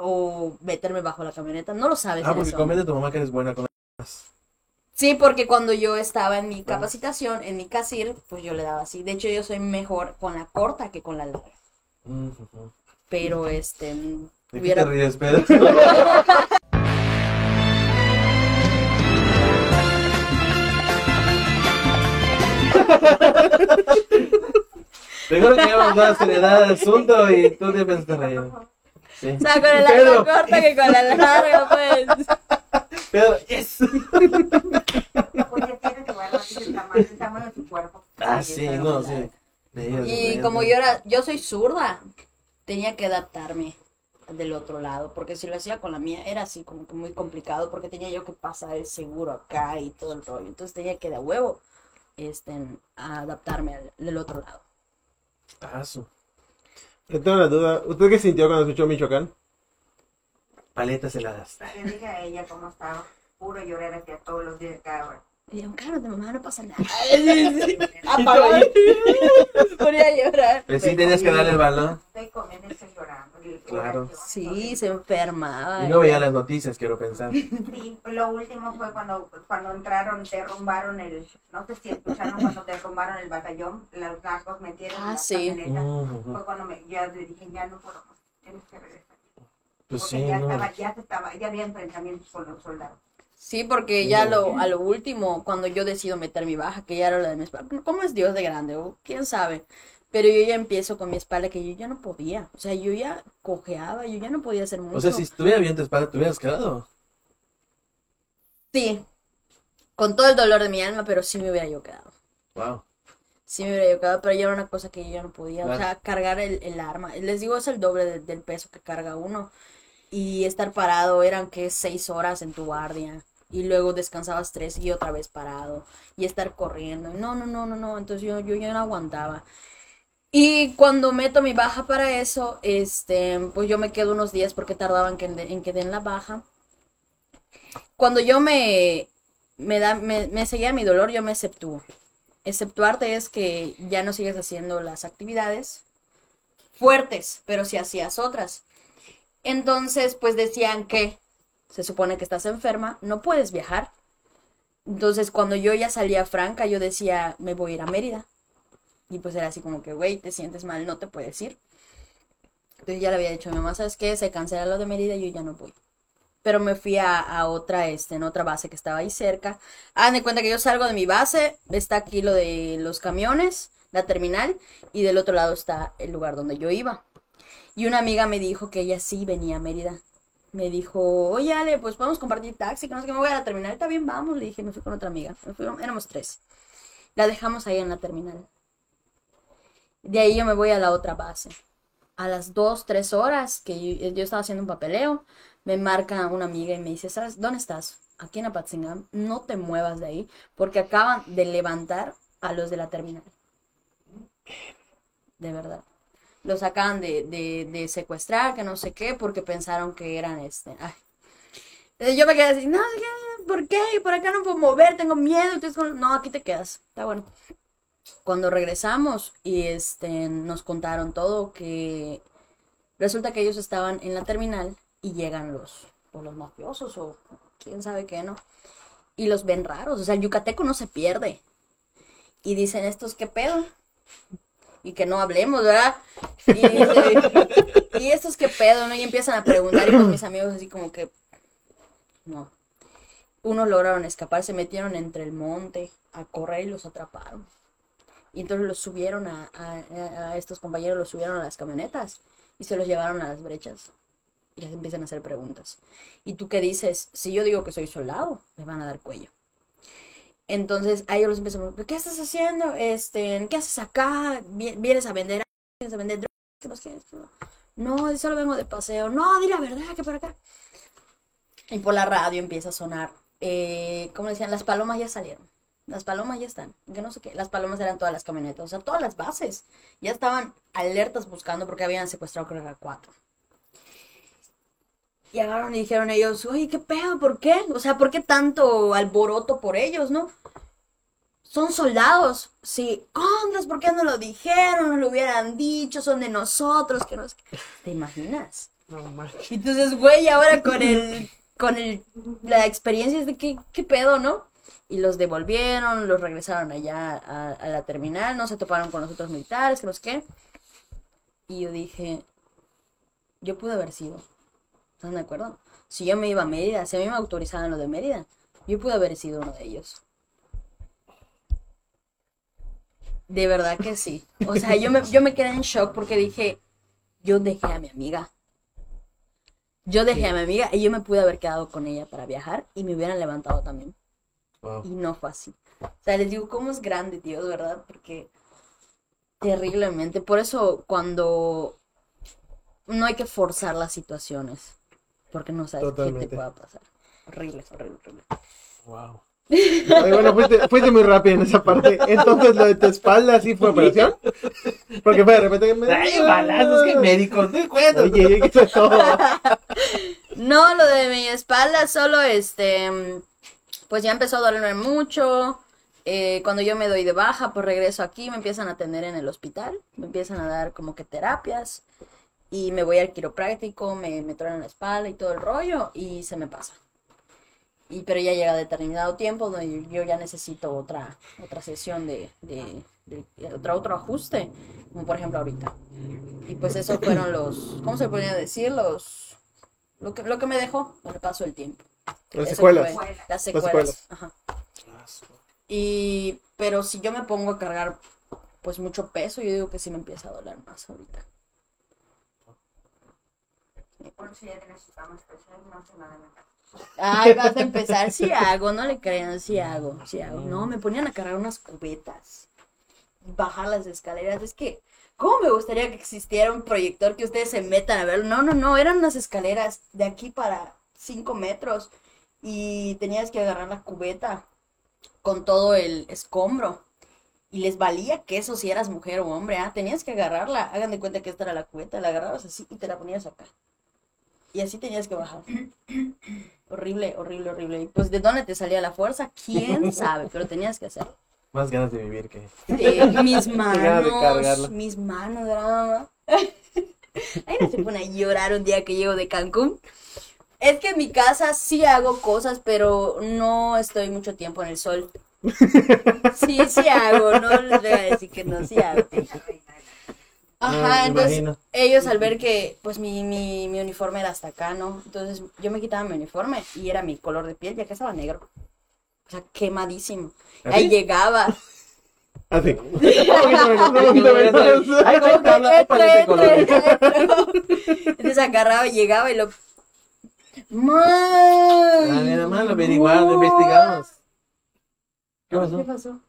o meterme bajo la camioneta. No lo sabes. Ah, porque ese comete momento. tu mamá que eres buena con las... Sí, porque cuando yo estaba en mi capacitación, en mi casir, pues yo le daba así. De hecho, yo soy mejor con la corta que con la larga. Mm. Pero este, ¿De qué hubiera te ríes, Pedro? Seguro que a dar seriedad al asunto y tú te empezaste a reír. Sí. O sea, con la, la Pedro. corta que con la larga, pues. Pedro, yes. Porque tiene que ver el tamaño, el tamaño de tu cuerpo. Ah, sí, no, sí. Y como yo era, yo soy zurda, tenía que adaptarme del otro lado, porque si lo hacía con la mía era así como que muy complicado, porque tenía yo que pasar el seguro acá y todo el rollo, entonces tenía que de huevo este, adaptarme al, del otro lado. Ah, su Yo tengo una duda. ¿Usted qué sintió cuando escuchó Michoacán? Paletas heladas. Le dije a ella cómo estaba. Puro llorar hacia todos los días cada hora. Y yo, claro, de mamá no pasa nada. (laughs) (laughs) Apagaba. (laughs) Ponía a llorar. Pero sí tenías que darle el balón. Estoy comiendo y estoy llorando. Claro. "Ahora, Sí, se enfermaba. Y no veía las noticias, quiero pensar. Sí, lo último fue cuando, cuando entraron, derrumbaron el, no sé si escucharon cuando derrumbaron el batallón, los narcos metieron Ah, sí. Ujú. Fue cuando me, ya le dije, ya no puedo más, tienes que regresar. Pues Porque sí, ya, no. estaba, ya, se estaba, ya había enfrentamientos con los soldados. Sí, porque ya lo, a lo último, cuando yo decido meter mi baja, que ya era la de mis padres, ¿cómo es Dios de grande? O ¿Quién sabe? Pero yo ya empiezo con mi espalda que yo ya no podía. O sea, yo ya cojeaba, yo ya no podía hacer mucho. O sea, si estuviera bien tu espalda, te hubieras quedado. Sí, con todo el dolor de mi alma, pero sí me hubiera yo quedado. Wow. Sí me hubiera yo quedado, pero ya era una cosa que yo ya no podía. O sea, cargar el, el arma. Les digo, es el doble de- del peso que carga uno. Y estar parado eran que seis horas en tu guardia. Y luego descansabas tres y otra vez parado. Y estar corriendo. No, no, no, no, no. Entonces yo, yo ya no aguantaba. Y cuando meto mi baja para eso, este, pues yo me quedo unos días porque tardaban en, que den la baja. Cuando yo me, me, da, me seguía mi dolor, yo me exceptúo. Exceptuarte es que ya no sigues haciendo las actividades fuertes, pero si hacías otras. Entonces, pues decían que se supone que estás enferma, no puedes viajar. Entonces, cuando yo ya salía franca, yo decía, me voy a ir a Mérida. Y pues era así como que, güey, te sientes mal, no te puedes ir. Entonces ya le había dicho a mi mamá, ¿sabes qué? Se cancela lo de Mérida y yo ya no voy. Pero me fui a, otra, este, en otra base que estaba ahí cerca. Hagan de cuenta que yo salgo de mi base, está aquí lo de los camiones, la terminal, y del otro lado está el lugar donde yo iba. Y una amiga me dijo que ella sí venía a Mérida. Me dijo, oye Ale, pues podemos compartir taxi, que no sé me voy a la terminal, está bien, vamos. Le dije, me fui con otra amiga, éramos tres. La dejamos ahí en la terminal. De ahí yo me voy a la otra base. A las dos, tres horas que yo, yo estaba haciendo un papeleo, me marca una amiga y me dice, ¿sabes dónde estás? Aquí en Apatzingán, no te muevas de ahí, porque acaban de levantar a los de la terminal. De verdad. Los acaban de, de, de secuestrar, que no sé qué, porque pensaron que eran este. ay. Entonces yo me quedé así, no. ¿por qué? Por acá no puedo mover, tengo miedo. Entonces, no, aquí te quedas. Está bueno cuando regresamos y este nos contaron todo que resulta que ellos estaban en la terminal y llegan los o los mafiosos o quién sabe qué, ¿no? Y los ven raros, o sea, el yucateco no se pierde. Y dicen, "¿Estos qué pedo?" Y que no hablemos, ¿verdad? Y, dice, "¿Y estos qué pedo?", ¿no? Y empiezan a preguntar y pues mis amigos así como que no. Unos lograron escapar, se metieron entre el monte a correr y los atraparon. Y entonces los subieron a, a- a estos compañeros, los subieron a las camionetas y se los llevaron a las brechas. Y les empiezan a hacer preguntas. ¿Y tú qué dices? Si yo digo que soy soldado, me van a dar cuello. Entonces a ellos los preguntar, ¿qué estás haciendo? Este, ¿Qué haces acá? Vi- ¿Vienes a vender? ¿Vienes a vender drogas? ¿Qué sé qué? No, solo vengo de paseo. No, di la verdad, que por acá. Y por la radio empieza a sonar. Eh, ¿Cómo decían? Las palomas ya salieron. Las palomas ya están. Que no sé qué. Las palomas eran todas las camionetas. O sea, todas las bases. Ya estaban alertas buscando porque habían secuestrado creo que a cuatro. Y agarraron y dijeron ellos, oye, ¿qué pedo? ¿Por qué? O sea, ¿por qué tanto alboroto por ellos, no? Son soldados. Sí, contras, ¿por qué no lo dijeron? No lo hubieran dicho, son de nosotros, que nos... ¿Te imaginas? No manches. Entonces, güey, ahora con el, con el, la experiencia es de qué, qué pedo, ¿no? Y los devolvieron, los regresaron allá a, a la terminal, no se toparon con los otros militares, que no sé qué. Y yo dije, yo pude haber sido. ¿Están de acuerdo? Si yo me iba a Mérida, si a mí me autorizaban lo de Mérida, yo pude haber sido uno de ellos. De verdad que sí. O sea, yo me, yo me quedé en shock porque dije, yo dejé a mi amiga. Yo dejé a mi amiga y yo me pude haber quedado con ella para viajar y me hubieran levantado también. Wow. Y no fue así. O sea, les digo, ¿cómo es grande, Dios, verdad? Porque terriblemente. Por eso cuando no hay que forzar las situaciones. Porque no sabes qué te pueda pasar. Horrible, horrible, horrible. Wow. Ay, bueno, fuiste, fuiste muy rápido en esa parte. Entonces, lo de tu espalda sí fue operación. Porque fue de repente que me. Ay, balazos, que médico, te cuento. No, lo de mi espalda, solo este, pues ya empezó a dolerme mucho. Eh, cuando yo me doy de baja, pues regreso aquí, me empiezan a atender en el hospital, me empiezan a dar como que terapias y me voy al quiropráctico, me, me truenan la espalda y todo el rollo y se me pasa. Y pero ya llega determinado tiempo donde yo ya necesito otra, otra sesión de, de, de- de otro, otro ajuste, como por ejemplo ahorita. Y pues esos fueron (coughs) los, ¿cómo se podría decir? Los, lo que, lo que me dejó con el paso del tiempo. Las Eso secuelas. fue, las Las secuelas. secuelas. Ajá. Y, pero si yo me pongo a cargar pues mucho peso, yo digo que sí me empieza a doler más ahorita. Por ya no hace nada. Ay, vas a empezar, sí hago, no le crean, sí hago, sí hago. No, me ponían a cargar unas cubetas, bajar las escaleras, es que, ¿cómo me gustaría que existiera un proyector que ustedes se metan a ver? No, no, no, eran unas escaleras de aquí para 5 metros y tenías que agarrar la cubeta con todo el escombro. Y les valía que eso si eras mujer o hombre, ¿ah? Tenías que agarrarla. Hagan de cuenta que esta era la cubeta, la agarrabas así y te la ponías acá. Y así tenías que bajar. horrible, horrible, horrible. Y pues, ¿de dónde te salía la fuerza? ¿Quién (laughs) sabe? Pero tenías que hacerlo. Más ganas de vivir que. Eh, (laughs) mis de manos, mis manos, drama. (laughs) Ahí no se pone a llorar un día que llego de Cancún. Es que en mi casa sí hago cosas, pero no estoy mucho tiempo en el sol. Sí, sí hago, no les voy a decir que no, sí hago. Ajá, entonces imagino. ellos al ver que pues mi, mi, mi uniforme era hasta acá, ¿no? Entonces yo me quitaba mi uniforme y era mi color de piel, ya que estaba negro. O sea, quemadísimo. ¿Así? Ahí llegaba. Así. Entonces agarraba y llegaba y lo. ¡Man! Ah, mira, más lo averiguamos, lo investigamos. ¿Qué pasó? ¿Qué pasó?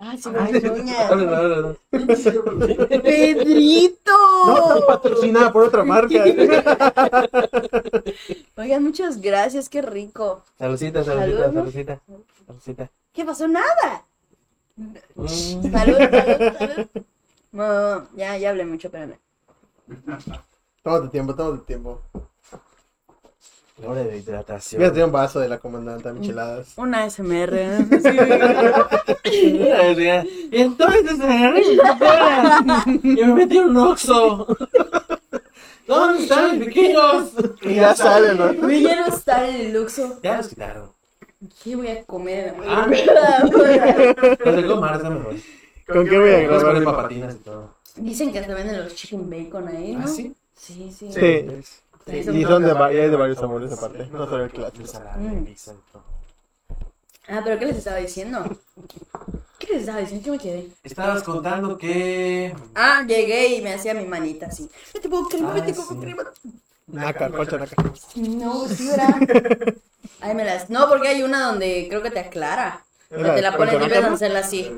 Ah, sí, mi sí. uña. Dale, dale, dale. ¡Pedrito! No, patrocinada por otra marca. (laughs) Oigan, muchas gracias, qué rico. Saludcita, saludcita, Salud. saludcita. Saludcita. ¿Qué pasó? Nada. Mm. Salud, salud, salud. No, ya, ya hablé mucho, espérame. Tómate tiempo, tómate tiempo. Hora de hidratación. Voy a tener un vaso de la comandante micheladas. Una SMR. Y entonces agarré mi papera y me metí un oxo. (laughs) ¿Dónde están mis pequeños? Y ya sale, ¿no? Me quiero estar en el luxo. Ya los quitaron. ¿Qué voy a comer? Ah. Los de Gomar están mejor. ¿Con qué voy a Puedes poner grabar? papatinas y todo. Dicen que se venden los chicken bacon ahí, ¿no? ¿Ah, sí? Sí, sí. Sí. Sí, Y son de, va- hay de varios sabores aparte. No solo el clásico. Mm. pizza y todo. Ah, pero ¿qué les estaba diciendo? ¿Qué les estaba diciendo? ¿Qué me quedé? Estabas contando que. Ah, llegué y me hacía mi manita así. Vete con crema, Ah, vete sí. con crema. Naca, colcha naca. No, sí, ¿verdad? (laughs) Ahí me las... No, porque hay una donde creo que te aclara. ¿La Te la pones y empiezas a hacerla así.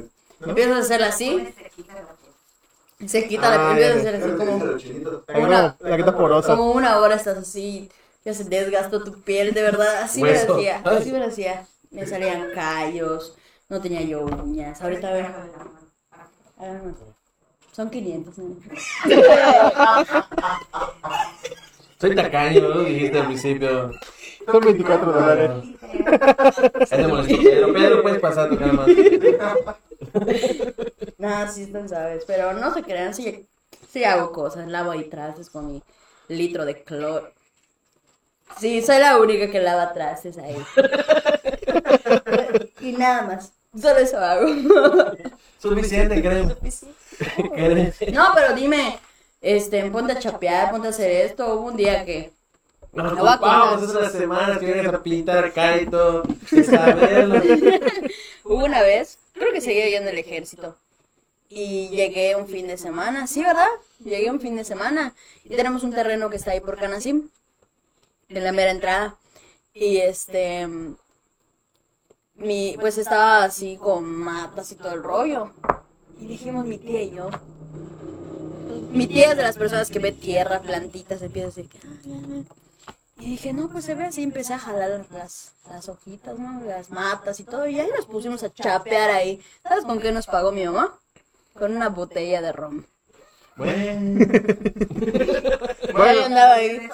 Empiezas a hacerla así, se quita Ah, la empiezas a ya. hacer así como, Tengo Una- la que está porosa. como una hora estás así, ya se desgastó tu piel, de verdad, así me lo hacía, así me lo hacía. Me salían callos, no tenía yo uñas, ahorita a ver, ah, son 500, ¿no? Soy tacaño, lo dijiste al principio. Son 24 dólares. Es de molesto, Pedro. Pedro, puedes pasar cara más. (laughs) No, sí, tú sabes, pero no se crean, sí, sí hago cosas, lavo ahí trastes con mi litro de cloro. Sí, soy la única que lava trastes ahí. (laughs) y nada más, solo eso hago. (laughs) Suficiente. Creo. No, pero dime, este, ponte a chapear, ponte a hacer esto. Hubo un día que. Nos a ocupamos esas semanas que vienes a pintar acá y todo. y saberlo. (laughs) Hubo una vez, creo que seguía yendo el ejército. Y llegué un fin de semana, sí, ¿verdad? Llegué un fin de semana. Y tenemos un terreno que está ahí por Canacim, en la mera entrada. Y este. Mi, pues estaba así con matas y todo el rollo. Y dijimos mi tía y yo. Mi tía es de las personas que ve tierra, plantitas, empieza a decir que. Y dije, no, pues se ve así, empecé a jalar las, las hojitas, ¿no? Las matas y todo, y ahí nos pusimos a chapear ahí. ¿Sabes con qué nos pagó mi mamá? Con una botella de rom. Bueno. (laughs) Ahí andaba ahí,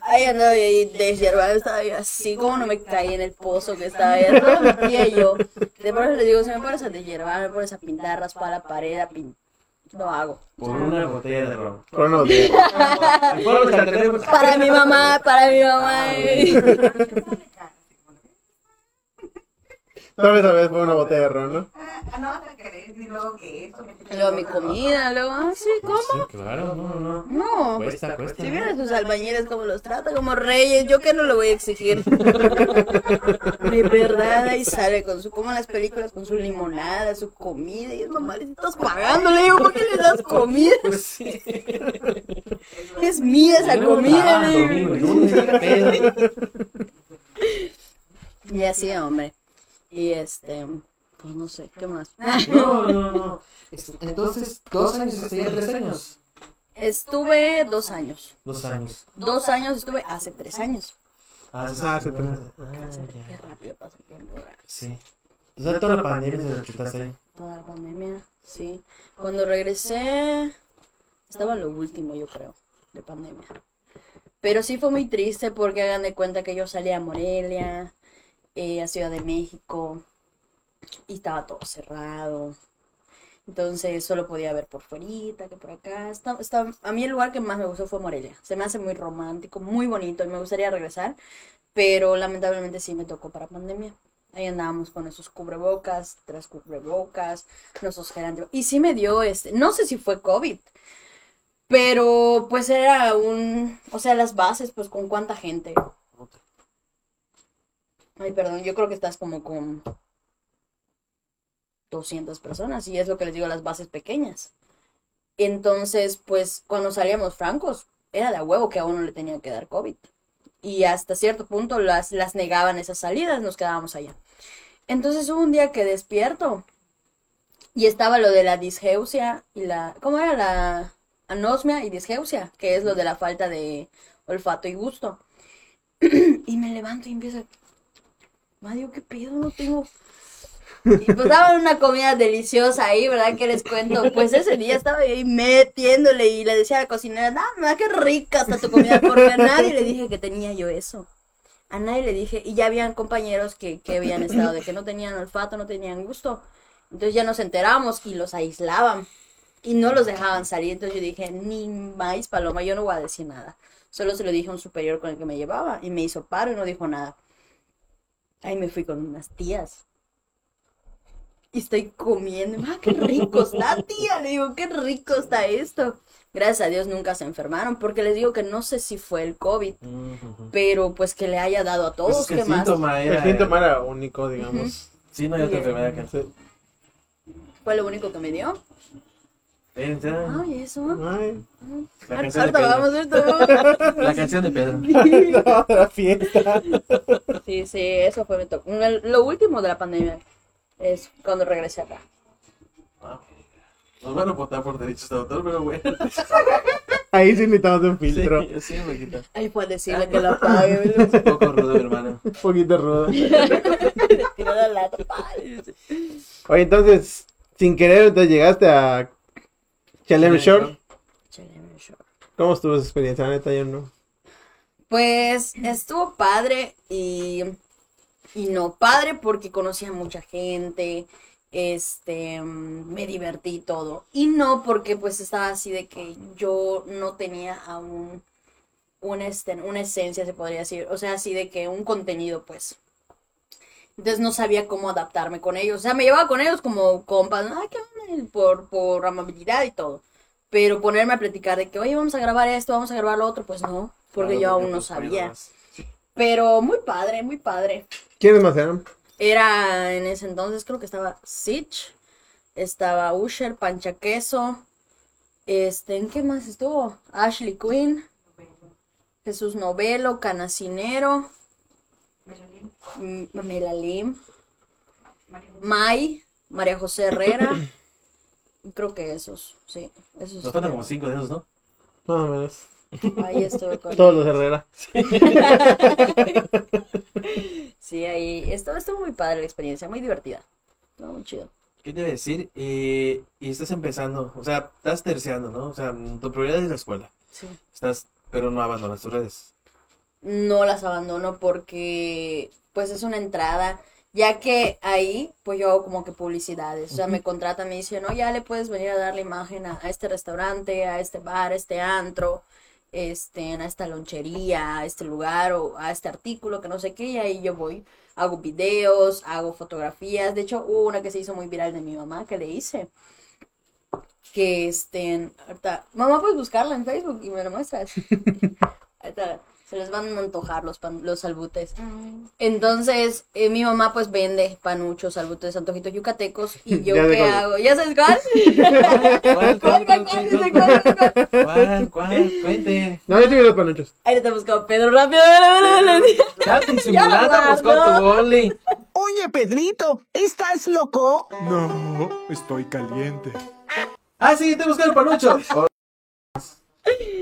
ahí andaba ahí deshiervada, estaba yo así, como no me caí en el pozo que estaba ahí, solo mi tía y yo. De por eso le digo, si me pones a deshiervar, me pones a pintar, raspar la pared, a pin... Lo hago. Por una botella de ron. Por nuestra teléfono- (laughs) Para mi mamá, para mi mamá. Tal vez a vez fue una botella de ron, ¿no? Ah, no, te crees, y luego que esto. que te- Y luego mi comida, luego, ah, sí, ¿cómo? Sí, claro, no, no. No. Cuesta, cuesta. Si vieran sus albañiles como los trata, como reyes, yo que no lo voy a exigir. (laughs) De verdad, ahí sale con su, como en las películas, con su limonada, su comida, y es mamá, le estás pagando, le digo, ¿por qué le das comida? Pues sí. Es mía esa comida, Ah, le digo. Y así, hombre. Y este, pues no sé, ¿qué más? No, no, no. Entonces, dos años ya tres años. Estuve dos años. Dos años. Dos años estuve hace tres años. Ah, sí, Ah, sí, tres. Qué rápido pasa el tiempo. sí. O sea, toda la pandemia se la chutaste ahí. Toda la pandemia, sí. Cuando regresé, estaba lo último, yo creo, de pandemia. Pero sí fue muy triste porque hagan de cuenta que yo salí a Morelia, eh, a Ciudad de México, y estaba todo cerrado. Entonces solo podía ver por fuerita, que por acá. Está, a mí el lugar que más me gustó fue Morelia. Se me hace muy romántico, muy bonito y me gustaría regresar. Pero lamentablemente sí me tocó para pandemia. Ahí andábamos con esos cubrebocas, tras cubrebocas, nuestros gel anti- Y sí me dio este, no sé si fue COVID, pero pues era un, o sea, las bases, pues con cuánta gente. Ay, perdón, yo creo que estás como con 200 personas y es lo que les digo, las bases pequeñas. Entonces, pues cuando salíamos francos, era de huevo que a uno le tenía que dar COVID. Y hasta cierto punto las, las negaban esas salidas, nos quedábamos allá. Entonces hubo un día que despierto y estaba lo de la disgeusia y la... ¿Cómo era? La anosmia y disgeusia, que es lo de la falta de olfato y gusto. (clears throat) y me levanto y empiezo... Mario, ¿qué pedo? No tengo... Y pues daban una comida deliciosa ahí, ¿verdad? Que les cuento. Pues ese día estaba ahí metiéndole y le decía a la cocinera, dame, qué rica está tu comida. Porque a nadie le dije que tenía yo eso. A nadie le dije, y ya habían compañeros que, que habían estado de que no tenían olfato, no tenían gusto. Entonces ya nos enteramos y los aislaban y no los dejaban salir. Entonces yo dije, ni más paloma, yo no voy a decir nada. Solo se lo dije a un superior con el que me llevaba y me hizo paro y no dijo nada. Ahí me fui con unas tías. Y estoy comiendo. ¡Ah, qué rico está, tía! Le digo, qué rico está esto. Gracias a Dios nunca se enfermaron, porque les digo que no sé si fue el COVID, pero pues que le haya dado a todos, Pues es que ¿qué el más? síntoma era... El síntoma era único, digamos. Sí, no hay otra enfermedad que... Sí. Fue lo único que me dio. Entra. Ay, eso. Ay, La canción de vamos Pedro. a ver todo. La canción de Pedro. (laughs) la fiesta. Sí, sí, eso fue mi toque. El- Lo último de la pandemia es cuando regresé acá. Nos van a votar por derechos de autor, pero bueno. (laughs) Ahí sí necesitamos un filtro. Sí, sí. Ahí fue decirle que la pague. (laughs) Un poco rudo, mi hermano. Un poquito rudo. Oye, entonces, sin querer, entonces llegaste a Chalem Shore. ¿Cómo estuvo esa experiencia? La neta, yo no. Pues estuvo padre y, y no padre porque conocí a mucha gente, este, me divertí y todo. Y no porque pues estaba así de que yo no tenía aún una, este, una esencia, se podría decir, o sea, así de que un contenido pues. Entonces no sabía cómo adaptarme con ellos. O sea, me llevaba con ellos como compas. Ay, ¿qué por, por amabilidad y todo. Pero ponerme a platicar de que, oye, vamos a grabar esto, vamos a grabar lo otro, pues no, porque Claro, yo aún no pues, sabía. más. Pero muy padre, muy padre. ¿Quiénes más eran? Era en ese entonces, creo que estaba Sitch, estaba Usher, Pancha Queso, este, ¿en qué más estuvo? Ashley Quinn, Jesús Novelo, Canacinero, Melalim, May, María José Herrera, (coughs) creo que esos, sí, esos. Nos faltan como cinco de esos, ¿no? Más o menos. Ahí estuve (laughs) con Todos los Herrera. (laughs) Sí, ahí estuvo, estuvo muy padre la experiencia, muy divertida. Estuvo muy chido. ¿Qué te iba a decir? Eh, y estás empezando, o sea, estás terciando, ¿no? O sea, tu prioridad es la escuela. Sí. Estás, pero no abandonas tus redes. No las abandono porque pues es una entrada, ya que ahí pues yo hago como que publicidades, o sea, me contratan, me dicen, no, ya le puedes venir a dar la imagen a, a este restaurante, a este bar, a este antro, este, a esta lonchería, a este lugar o a este artículo que no sé qué, y ahí yo voy. Hago videos, hago fotografías. De hecho, hubo una que se hizo muy viral de mi mamá que le hice. Que este, ahorita, mamá, puedes buscarla en Facebook y me la muestras. (laughs) Ahorita se les van a antojar los, pan, los salbutes. Entonces, mi mamá pues vende panuchos, salbutes, antojitos yucatecos. ¿Y yo qué hago? ¿Ya sabes cuál? ¿Cuál, cuál, cuál, cuál, cuál, No, yo tengo los panuchos. Ahí te busco, Pedro, rápido. Date simulada, buscó tu boli. Oye, Pedrito, ¿estás loco? No, estoy caliente. Ah, sí, te busco el panucho.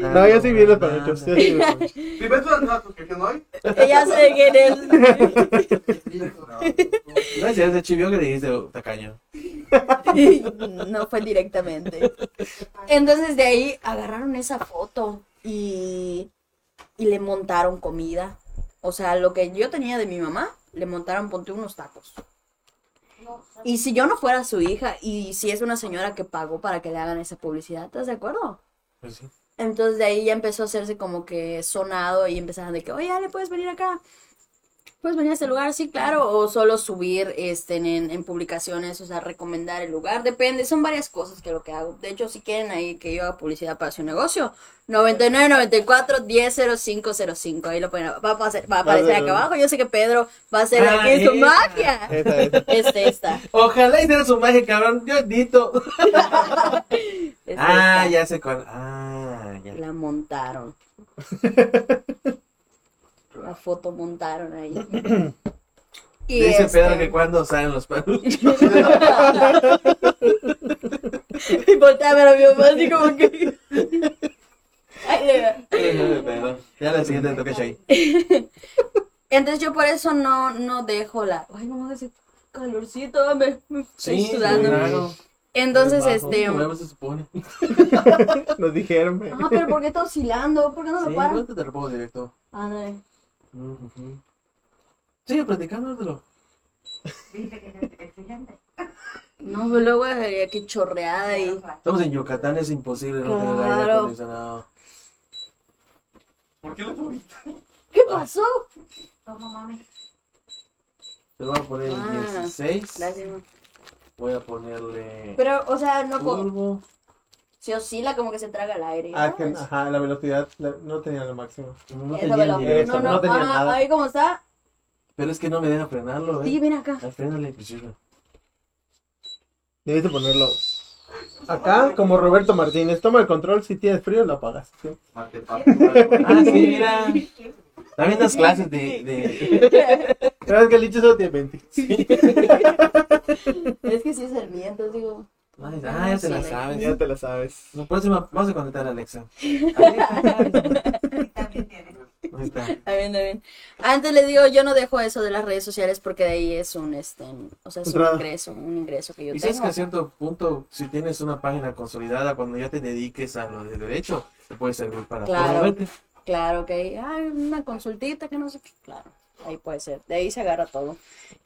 Oh. No, yo sí vi los panuchos. ¿Sí ves las nuevas que hoy? Ya sé quién es. (laughs) No es cierto, chivió que dijiste oh, tacaño. (laughs) No fue directamente. Entonces de ahí agarraron esa foto y, y le montaron comida. O sea, lo que yo tenía de mi mamá, le montaron, ponte unos tacos. Y si yo no fuera su hija y si es una señora que pagó para que le hagan esa publicidad, ¿estás de acuerdo? Pues sí. Entonces de ahí ya empezó a hacerse como que sonado y empezaron de que, oye, Ale, puedes venir acá. Puedes venir a este lugar, sí, claro. O solo subir este, en, en publicaciones, o sea, recomendar el lugar. Depende, son varias cosas que lo que hago. De hecho, si quieren ahí que yo haga publicidad para su negocio, 9994 100505. Ahí lo pueden, va a aparecer, va a aparecer acá abajo. Yo sé que Pedro va a hacer Ah, aquí su magia. Esa, esa. (laughs) Este, esta. Ojalá hiciera su magia, cabrón. Yo edito. (laughs) este, Ah, esta. ya sé cuál. Ah, La montaron. (laughs) La foto montaron ahí. (clears throat) Y Dice este- Pedro que cuando salen los panuchos. (laughs) Y voltea a ver a mi mamá así como que. (laughs) Ay. Ya la siguiente toca ahí. Entonces yo por eso no, no dejo la. Ay, no hace calorcito, me, me estoy Sí, sudando. claro. Entonces, este. se supone. (laughs) Nos dijeron. güey. Ah, pero ¿por qué está oscilando? ¿Por qué no lo Sí, para? ahorita te lo pongo directo. Ándale. Ujú. Sigue platicándolo. Dice que es exigente. No, pues luego dejaría que chorreada y. Estamos en Yucatán, es imposible no tener aire Claro. acondicionado. ¿Por qué lo subiste? ¿Qué pasó? Toma, mami. Te voy a poner el Ah, 16. Gracias, ma. Voy a ponerle Pero, o sea, no. turbo. Se oscila como que se traga el aire. Ah, ajá, la velocidad la- no tenía lo máximo. No Eso tenía ni no, no tenía ah, nada. Ahí como está. Pero es que no me deja frenarlo, Sí, eh. ven acá. Al frenarle, pues sí. Debes de ponerlo acá, como Roberto Martínez. Toma el control, si tienes frío lo apagas. ¿sí? Ah, sí, mira. También das (laughs) clases de. de... (laughs) Es que el dicho solo tiene 20. (laughs) Es que sí es el mío, entonces digo. Ay, ah, ya se la Sí. sabes. Ya te la sabes. La próxima, vamos a conectar a Alexa. Alexa. Sí, también tiene. Ahí está. Está bien, está bien. Antes le digo, yo no dejo eso de las redes sociales porque de ahí es un, este, o sea, es un Entrada. ingreso, un ingreso que yo Y sabes tengo. que a cierto punto, si tienes una página consolidada, cuando ya te dediques a lo de derecho, te puede servir para Claro. promoverte. Claro, que hay ay, una consultita que no sé qué, claro, ahí puede ser, de ahí se agarra todo.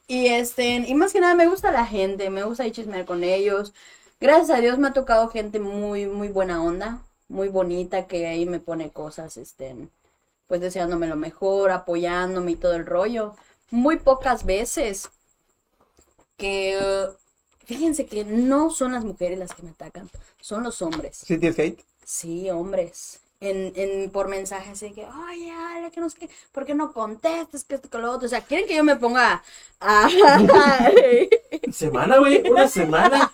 Y este, y más que nada me gusta la gente, me gusta chismear con ellos. Gracias a Dios me ha tocado gente muy, muy buena onda, muy bonita, que ahí me pone cosas, este, pues deseándome lo mejor, apoyándome y todo el rollo. Muy pocas veces que, fíjense que no son las mujeres las que me atacan, son los hombres. ¿Sí tienes hate? Sí, hombres. En, en, por mensajes así que, oye, Ale, que no sé qué, ¿por qué no contestas? Que esto, que lo otro. O sea, ¿quieren que yo me ponga a... (laughs) Semana, güey, una semana.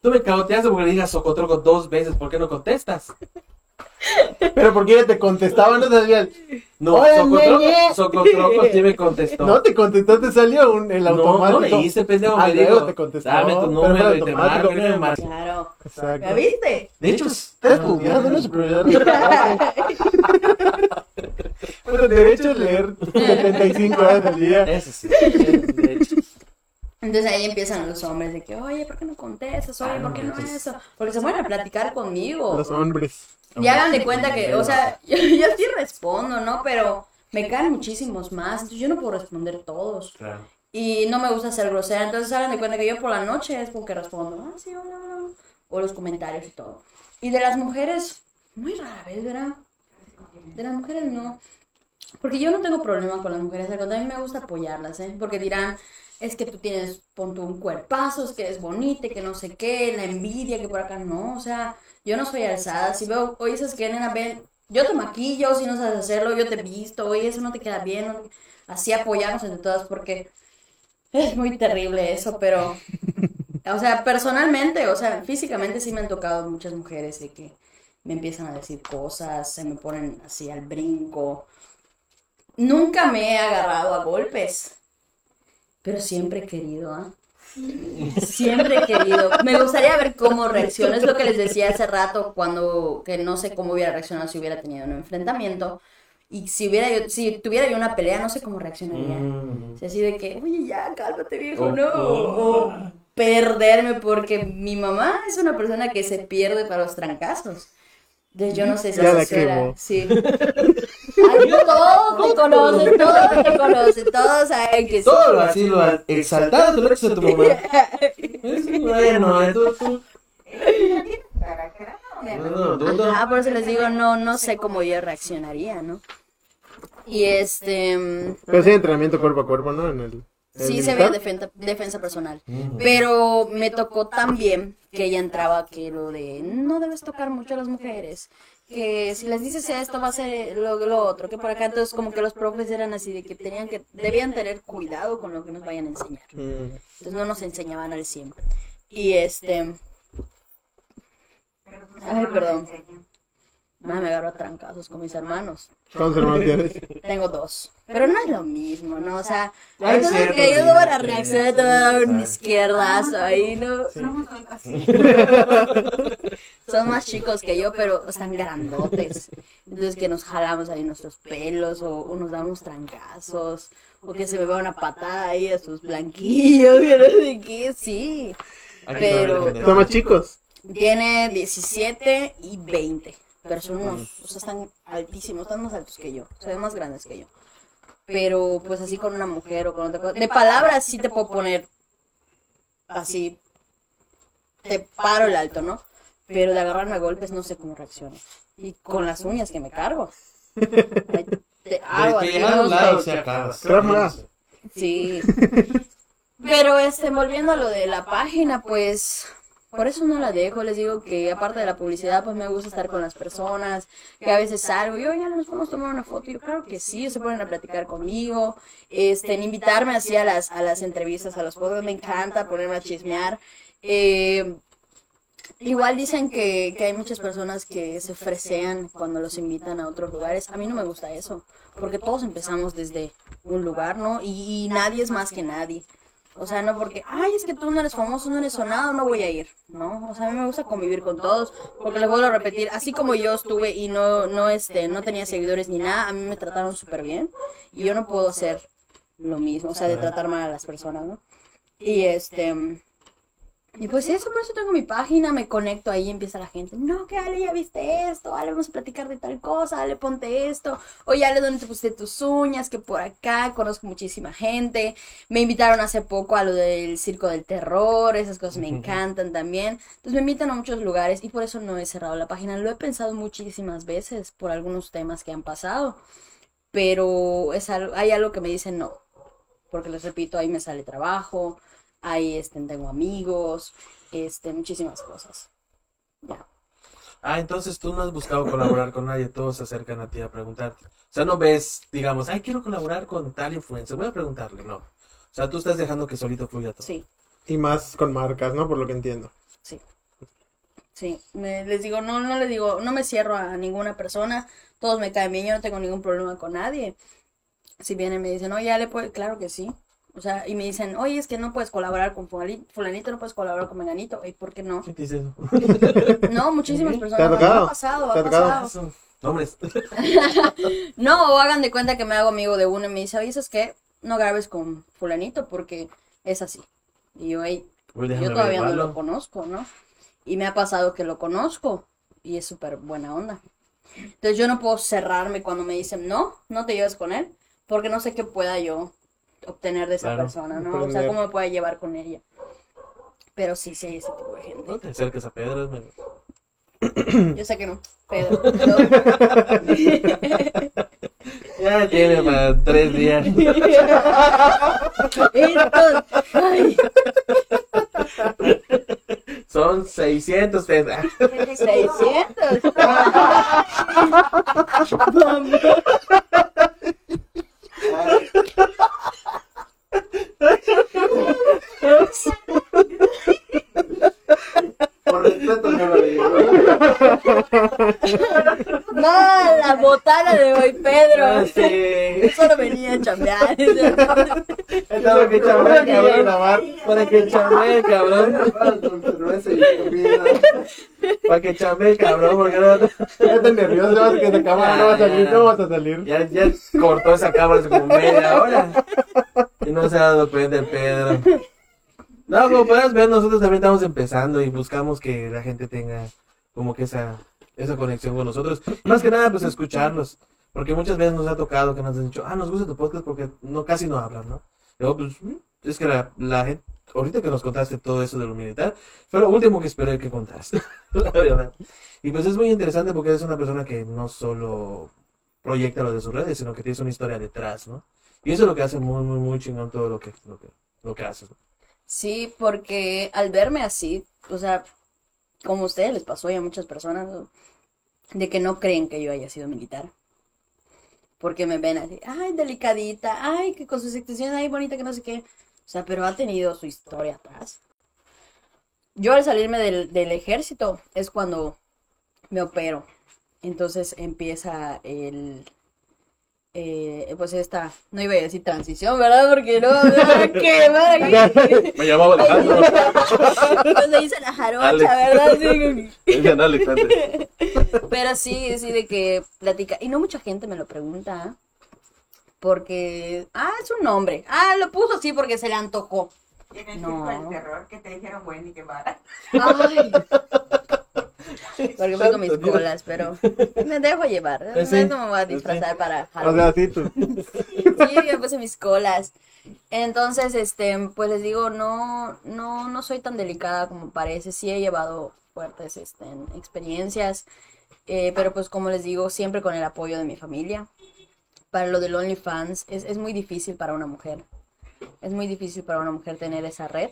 Tú me cagoteaste porque le digas socotroco dos veces, ¿por qué no contestas? Pero porque ella te contestaba, no sabían. No, Hola, socotroco, Ñeñe. socotroco sí me contestó. No te contestó, te salió un, el no, automático. no le hice, pendejo, Ah, me dijo, te contestó, dame tu número y te marco, me claro. Exacto. ¿Ya viste? De hecho, Estás jugando, no es prioridad. (laughs) Bueno, derecho es leer 75 horas al día. Eso sí, de hecho. Entonces ahí empiezan los hombres de que, oye, ¿por qué no contestas? Oye, ¿por qué no eso? Porque se ponen a platicar conmigo. Los hombres. Y hagan de cuenta que, o sea, (laughs) yo, yo sí respondo, ¿no? Pero me caen muchísimos más. Entonces yo no puedo responder todos. Claro. Y no me gusta ser grosera, entonces hagan de cuenta que yo por la noche es como que respondo, ah, sí, hola, hola, hola", o los comentarios y todo. Y de las mujeres, muy rara vez, ¿verdad? De las mujeres no. Porque yo no tengo problema con las mujeres, al contrario, a mí me gusta apoyarlas, ¿eh? Porque dirán, es que tú tienes, pon tú un cuerpazo, es que eres bonita, que no sé qué, la envidia, que por acá no, o sea, yo no soy alzada. Si veo, oye, esas que nena, ven, yo te maquillo, si no sabes hacerlo, yo te visto, oye, eso no te queda bien, así apoyarnos entre todas, porque es muy terrible eso, pero, o sea, personalmente, o sea, físicamente sí me han tocado muchas mujeres de que me empiezan a decir cosas, se me ponen así al brinco. Nunca me he agarrado a golpes, pero siempre he querido, ¿ah? Siempre he querido. Me gustaría ver cómo reacciona. Es lo que les decía hace rato cuando que no sé cómo hubiera reaccionado si hubiera tenido un enfrentamiento. Y si hubiera yo, si tuviera yo una pelea, no sé cómo reaccionaría. Mm. O sea, así de que, oye, ya, cálmate, viejo, Oh, no. oh. O perderme, porque mi mamá es una persona que se pierde para los trancazos. Entonces yo no sé si Ya eso la quemó. Sí. (laughs) Ay, todos te conocen, todos te conocen, todos saben que sí. Todo lo así, lo exaltado tú lo haces a tu mamá. Es bueno, (laughs) eh, tú, tú. ¿no? No, no. Ah, por eso les digo, no, no sé cómo yo reaccionaría, ¿no? Y este, mm, Pero sí, entrenamiento cuerpo a cuerpo, ¿no? En el. en sí el se ve defensa, defensa personal. Mm. Pero me tocó también que ella entraba que lo de no debes tocar mucho a las mujeres, que si les dices esto va a ser lo, lo otro, que por acá entonces como que los profes eran así de que tenían que, debían tener cuidado con lo que nos vayan a enseñar. Mm. Entonces no nos enseñaban al siempre. Y este, Ay, perdón. Nada, me agarro a trancazos con mis hermanos. ¿Cuántos hermanos tienes? Tengo dos. Pero no es lo mismo, ¿no? O sea, es entonces cierto, que yo sí. no van a reaccionar toda una izquierdazo ahí, ¿no? Somos así. Son más chicos que yo, pero están grandotes. Entonces que nos jalamos ahí nuestros pelos o, o nos damos trancazos. O que se me va una patada ahí a sus blanquillos, (laughs) que no sé qué, sí. Hay Pero-. Son más chicos. Tiene 17 y 20. Pero son unos, o sea, están altísimos, están más altos que yo, o sea, más grandes que yo. Pero pues así con una mujer o con otra cosa. De palabras sí te puedo poner así, te paro el alto, ¿no? Pero de agarrarme a golpes no sé cómo reacciono. Y con las uñas que me cargo. Ay, Te hago así, que a ¿no? un lado se. Sí. (laughs) Pero este, volviendo a lo de la página, pues por eso no la dejo. Les digo que aparte de la publicidad, pues me gusta estar con las personas, que a veces salgo yo ya nos a tomar una foto. Yo, claro que sí, se ponen a platicar conmigo, este, en invitarme así a las, a las entrevistas, a los podcasts, me encanta ponerme a chismear. Eh, Igual dicen que, que hay muchas personas que se fresean cuando los invitan a otros lugares. A mí no me gusta eso, porque todos empezamos desde un lugar, ¿no? Y nadie es más que nadie. O sea, no porque, ay, es que tú no eres famoso, no eres sonado, no voy a ir, ¿no? O sea, a mí me gusta convivir con todos, porque les vuelvo a repetir, así como yo estuve y no, no, este, no tenía seguidores ni nada, a mí me trataron súper bien, y yo no puedo hacer lo mismo, o sea, de tratar mal a las personas, ¿no? Y este, y pues eso, por eso tengo mi página, me conecto ahí y empieza la gente. No, que Ale, ya viste esto, Ale, vamos a platicar de tal cosa, Ale, ponte esto. Oye, Ale, ¿dónde te pusiste tus uñas? Que por acá, conozco muchísima gente. Me invitaron hace poco a lo del circo del terror, esas cosas me encantan también. Entonces me invitan a muchos lugares y por eso no he cerrado la página. Lo he pensado muchísimas veces por algunos temas que han pasado, pero es algo, hay algo que me dice no, porque les repito, ahí me sale trabajo ahí este, tengo amigos, este, muchísimas cosas. Ya. Ah, entonces tú no has buscado colaborar con nadie, todos se acercan a ti a preguntarte. O sea, no ves, digamos, ay, quiero colaborar con tal influencer, voy a preguntarle, no. O sea, tú estás dejando que solito fluya todo. Sí, Y más con marcas, ¿no? Por lo que entiendo. sí. Sí, me- les digo, no, no les digo, no me cierro a ninguna persona, todos me caen bien, yo no tengo ningún problema con nadie. Si vienen y me dicen, oye, ya le puede, claro que sí. O sea, y me dicen, oye, es que no puedes colaborar con fulani- fulanito, no puedes colaborar con menganito. ¿Y por qué no? ¿Qué te dice eso? (laughs) No, muchísimas ¿Te ha personas. tocado? Ha pasado, ¿Te ha pasado. Nombres. (laughs) No, o hagan de cuenta que me hago amigo de uno y me dice, oye, ¿sabes qué? No grabes con fulanito porque es así. Y yo, "Ey, Uy, déjame yo todavía no lo conozco, ¿no? Y me ha pasado que lo conozco y es súper buena onda. Entonces yo no puedo cerrarme cuando me dicen, no, no te lleves con él, porque no sé qué pueda yo obtener de esa Claro, persona, ¿no? O sea, cómo me pueda llevar con ella. Pero sí, sí hay ese tipo de gente. No te acerques a Pedro, medio- (clears throat) Yo sé que no, Pedro. (laughs) (laughs) Ya tiene para tres días. (laughs) Entonces, ay, Son 600 pesos. 600. That's (laughs) (laughs) (laughs) Por respeto, no lo digo. No, la botana de hoy, Pedro. Sí. Solo venía a chambear. Estaba que chambear, cabrón, grabar. Para que chame, cabrón. Con cerveza y comida. Para que chame, cabrón. Porque no, Ya estás nervioso, no vas a que esa cámara no va a salir, no vas a salir. ya, ya cortó esa cámara hace como media hora. Y no se ha dado cuenta el Pedro. No, como puedes ver, nosotros también estamos empezando y buscamos que la gente tenga como que esa, esa conexión con nosotros. Más que nada, pues escucharlos. Porque muchas veces nos ha tocado que nos han dicho, ah, nos gusta tu podcast porque no casi no hablan, ¿no? Luego, pues, mm, es que la, la gente, ahorita que nos contaste todo eso de lo militar, fue lo último que esperé que contaste. (laughs) Y pues es muy interesante porque eres una persona que no solo proyecta lo de sus redes, sino que tienes una historia detrás, ¿no? Y eso es lo que hace muy, muy, muy chingón todo lo que, lo que, lo que haces, ¿no? Sí, porque al verme así, o sea, como a ustedes les pasó y a muchas personas, de que no creen que yo haya sido militar. Porque me ven así, ay, delicadita, ay, que con sus extensiones, ay, bonita, que no sé qué. O sea, pero ha tenido su historia atrás. Yo al salirme del, del ejército es cuando me opero. Entonces empieza el, eh, pues esta, no iba a decir transición, ¿verdad? Porque no, no, (laughs) ¿qué? (laughs) Me llamaba Alejandro. Pues le dice la jarocha, Alex. ¿verdad? Sí, (laughs) Dicen pero sí, sí, de que platica. Y no mucha gente me lo pregunta, porque, ah, es un nombre. Ah, lo puso así porque se le antojó. En el No. circo del terror que te dijeron bueno y que mala. Ay. Porque fui con mis colas, pero me dejo llevar. No, Sí. no me voy a disfrazar para O Halloween. sea, sí, tú. Sí, yo puse mis colas. Entonces, este, pues les digo, no, no, no soy tan delicada como parece. Sí he llevado fuertes, este, experiencias, eh, pero pues como les digo, siempre con el apoyo de mi familia. Para lo del OnlyFans es, es muy difícil para una mujer. Es muy difícil para una mujer tener esa red